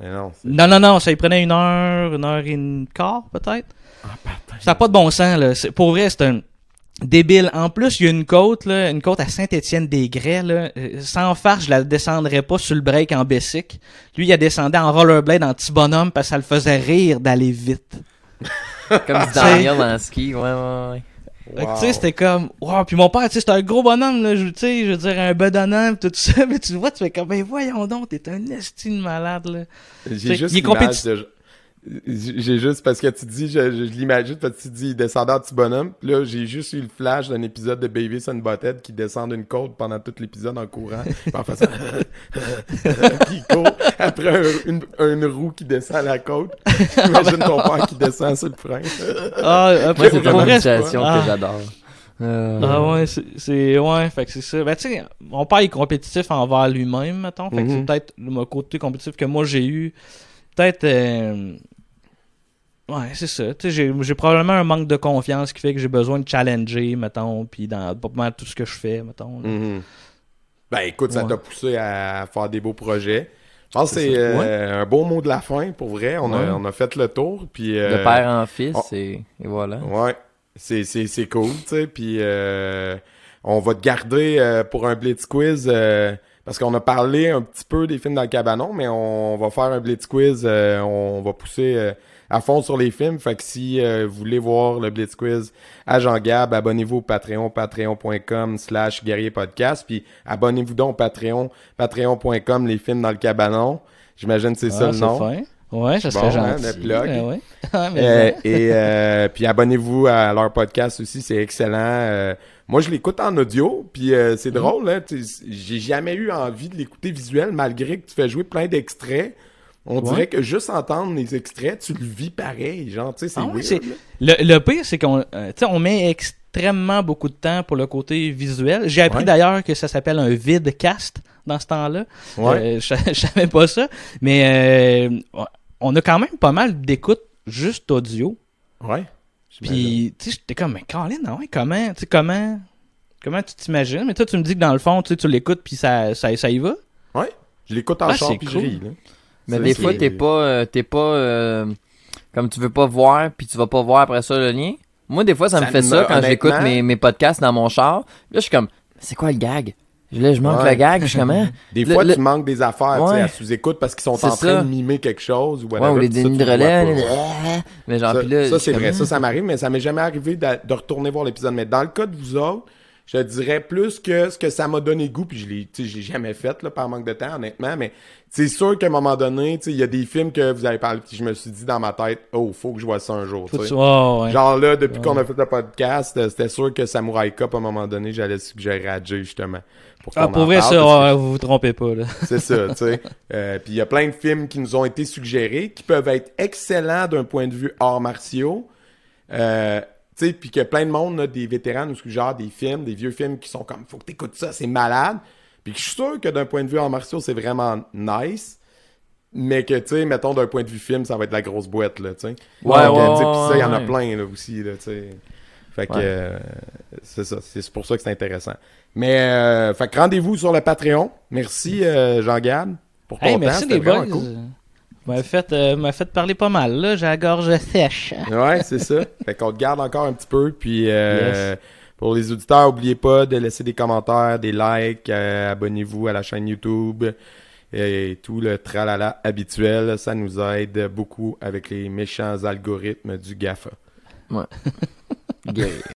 Mais non, Non, non, non, ça lui prenait une heure, une heure et une quart, peut-être. Ah. Ça n'a pas de bon sens, là. C'est- Pour vrai, c'est un débile. En plus, il y a une côte, là, une côte à Saint-Étienne-des-Grès, là. Euh, Sans farce, je la descendrais pas sur le break en Bessic. Lui, il a descendu en rollerblade en petit bonhomme parce que ça le faisait rire d'aller vite. Comme dit Daniel dans le ski. Ouais, ouais, ouais. Fait que, Wow. tu sais, c'était comme, wow, puis mon père, tu sais, c'était un gros bonhomme, là, je, tu sais, je veux dire, un bedonnant, pis tout ça, mais tu le vois, tu fais comme, ben voyons donc, t'es un estime malade, là. J'ai juste il est l'image compétitif. de... J'ai juste, parce que tu dis, je, je, je l'imagine, parce que tu dis, il descendait en petit bonhomme. Puis là, j'ai juste eu le flash d'un épisode de Baby and Butthead qui descend d'une côte pendant tout l'épisode en courant. Puis en faisant... puis il court après un- une, une roue qui descend à la côte. Imagine ton père qui descend sur le frein. Ah, après, c'est une situation Ah. que j'adore. Euh, Ah ouais, c'est- c'est ouais, fait que c'est ça. Ben tu sais, mon père est compétitif envers lui-même, mettons. Fait que c'est Mhm. peut-être le côté compétitif que moi j'ai eu. Peut-être euh, Ouais, c'est ça. Tu sais, j'ai j'ai probablement un manque de confiance qui fait que j'ai besoin de challenger, mettons, puis dans pas tout ce que je fais, mettons. Mhm. Ben écoute, ça Ouais. t'a poussé à faire des beaux projets. Je pense que C'est euh, un beau mot de la fin, pour vrai. On, Ouais. a, on a fait le tour. Puis, euh, De père en fils, oh. et, et voilà. Ouais, c'est, c'est, c'est cool, tu sais. Puis euh, on va te garder euh, pour un Blitz Quiz euh, parce qu'on a parlé un petit peu des films dans le cabanon, mais on, va faire un Blitz Quiz. euh, on va pousser euh, à fond sur les films. Fait que si euh, vous voulez voir le Blitz Quiz à Jean Gab, abonnez-vous au Patreon, patreon.com slash guerrier podcast. Puis abonnez-vous donc au Patreon, patreon.com les films dans le cabanon. J'imagine que c'est ça Ah, le nom. fin. Ouais, ça Bon, serait hein, gentil. le plug. Ben ouais. Ah, mais Euh, et euh, puis abonnez-vous à leur podcast aussi, c'est excellent. Moi, je l'écoute en audio, puis euh, c'est Mhm. drôle. Hein, J'ai jamais eu envie de l'écouter visuel, malgré que tu fais jouer plein d'extraits. On Ouais. dirait que juste entendre les extraits, tu le vis pareil. Genre, tu sais, c'est Ah ouais. Le, le pire, c'est qu'on euh, tu sais, on met extrêmement beaucoup de temps pour le côté visuel. J'ai appris Ouais. d'ailleurs que ça s'appelle un vidcast dans ce temps-là. Ouais. Euh, je, je savais pas ça. Mais euh, on a quand même pas mal d'écoutes juste audio. Ouais. Puis, tu sais, j'étais comme, mais Colin, ah ouais, comment, tu sais, comment, comment tu t'imagines? Mais toi, tu me dis que dans le fond, tu sais, tu l'écoutes puis ça, ça, ça y va? Je l'écoute en Ah, char, puis je cool. ris, là. Mais des fois, t'es pas, euh, t'es pas, euh, comme tu veux pas voir, puis tu vas pas voir après ça le lien. Moi, des fois, ça, me fait me- ça quand j'écoute mes, mes podcasts dans mon char. Là, je suis comme, c'est quoi le gag? Là, je manque Ouais. le gag, je suis comme, hein? Des Le- fois, le- tu manques des affaires, tu sais, Ouais. à sous-écoute parce qu'ils sont en train ça. de mimer quelque chose ou Ouais, whatever. ou les dénis de relais. Mais genre, Ça, puis là, ça, c'est vrai, ça, ça m'arrive, mais ça m'est jamais arrivé de, retourner voir l'épisode. Mais dans le cas de vous autres, je dirais plus que ce que ça m'a donné goût, puis je l'ai, tu sais, je l'ai jamais fait, là, par manque de temps, honnêtement, mais c'est sûr qu'à un moment donné, tu sais, il y a des films que vous avez parlé, puis je me suis dit dans ma tête, oh, faut que je vois ça un jour, oh, ouais. Genre là, depuis qu'on a fait le podcast, c'était sûr que Samurai Cop, à un moment donné, j'allais suggérer à Jay, justement. Pour Ah, pour en vrai, parle, ça, parce que ouais, vous vous trompez pas, là. c'est ça, tu sais. Euh, Puis il y a plein de films qui nous ont été suggérés, qui peuvent être excellents d'un point de vue arts martiaux. Euh, tu sais, puis que plein de monde, là, des vétérans nous suggèrent des films, des vieux films qui sont comme, faut que t'écoutes ça, c'est malade. Puis que je suis sûr que d'un point de vue arts martiaux, c'est vraiment nice. Mais que, tu sais, mettons, d'un point de vue film, ça va être la grosse boîte, là, tu sais. Ouais, Donc, ouais, euh, tu sais, Puis ça, il y en a ouais. plein, là, aussi, là, tu sais. Fait que, Ouais. euh, c'est ça. C'est pour ça que c'est intéressant. Mais euh, rendez-vous sur le Patreon. Merci euh, Jean-Gab pour ton. Merci les boys. Cool. M'a fait, euh, fait parler pas mal, là. J'ai la gorge sèche. ouais, c'est ça. Fait qu'on te garde encore un petit peu. Puis euh, pour les auditeurs, n'oubliez pas de laisser des commentaires, des likes, euh, abonnez-vous à la chaîne YouTube et tout le tralala habituel. Ça nous aide beaucoup avec les méchants algorithmes du GAFA. Ouais.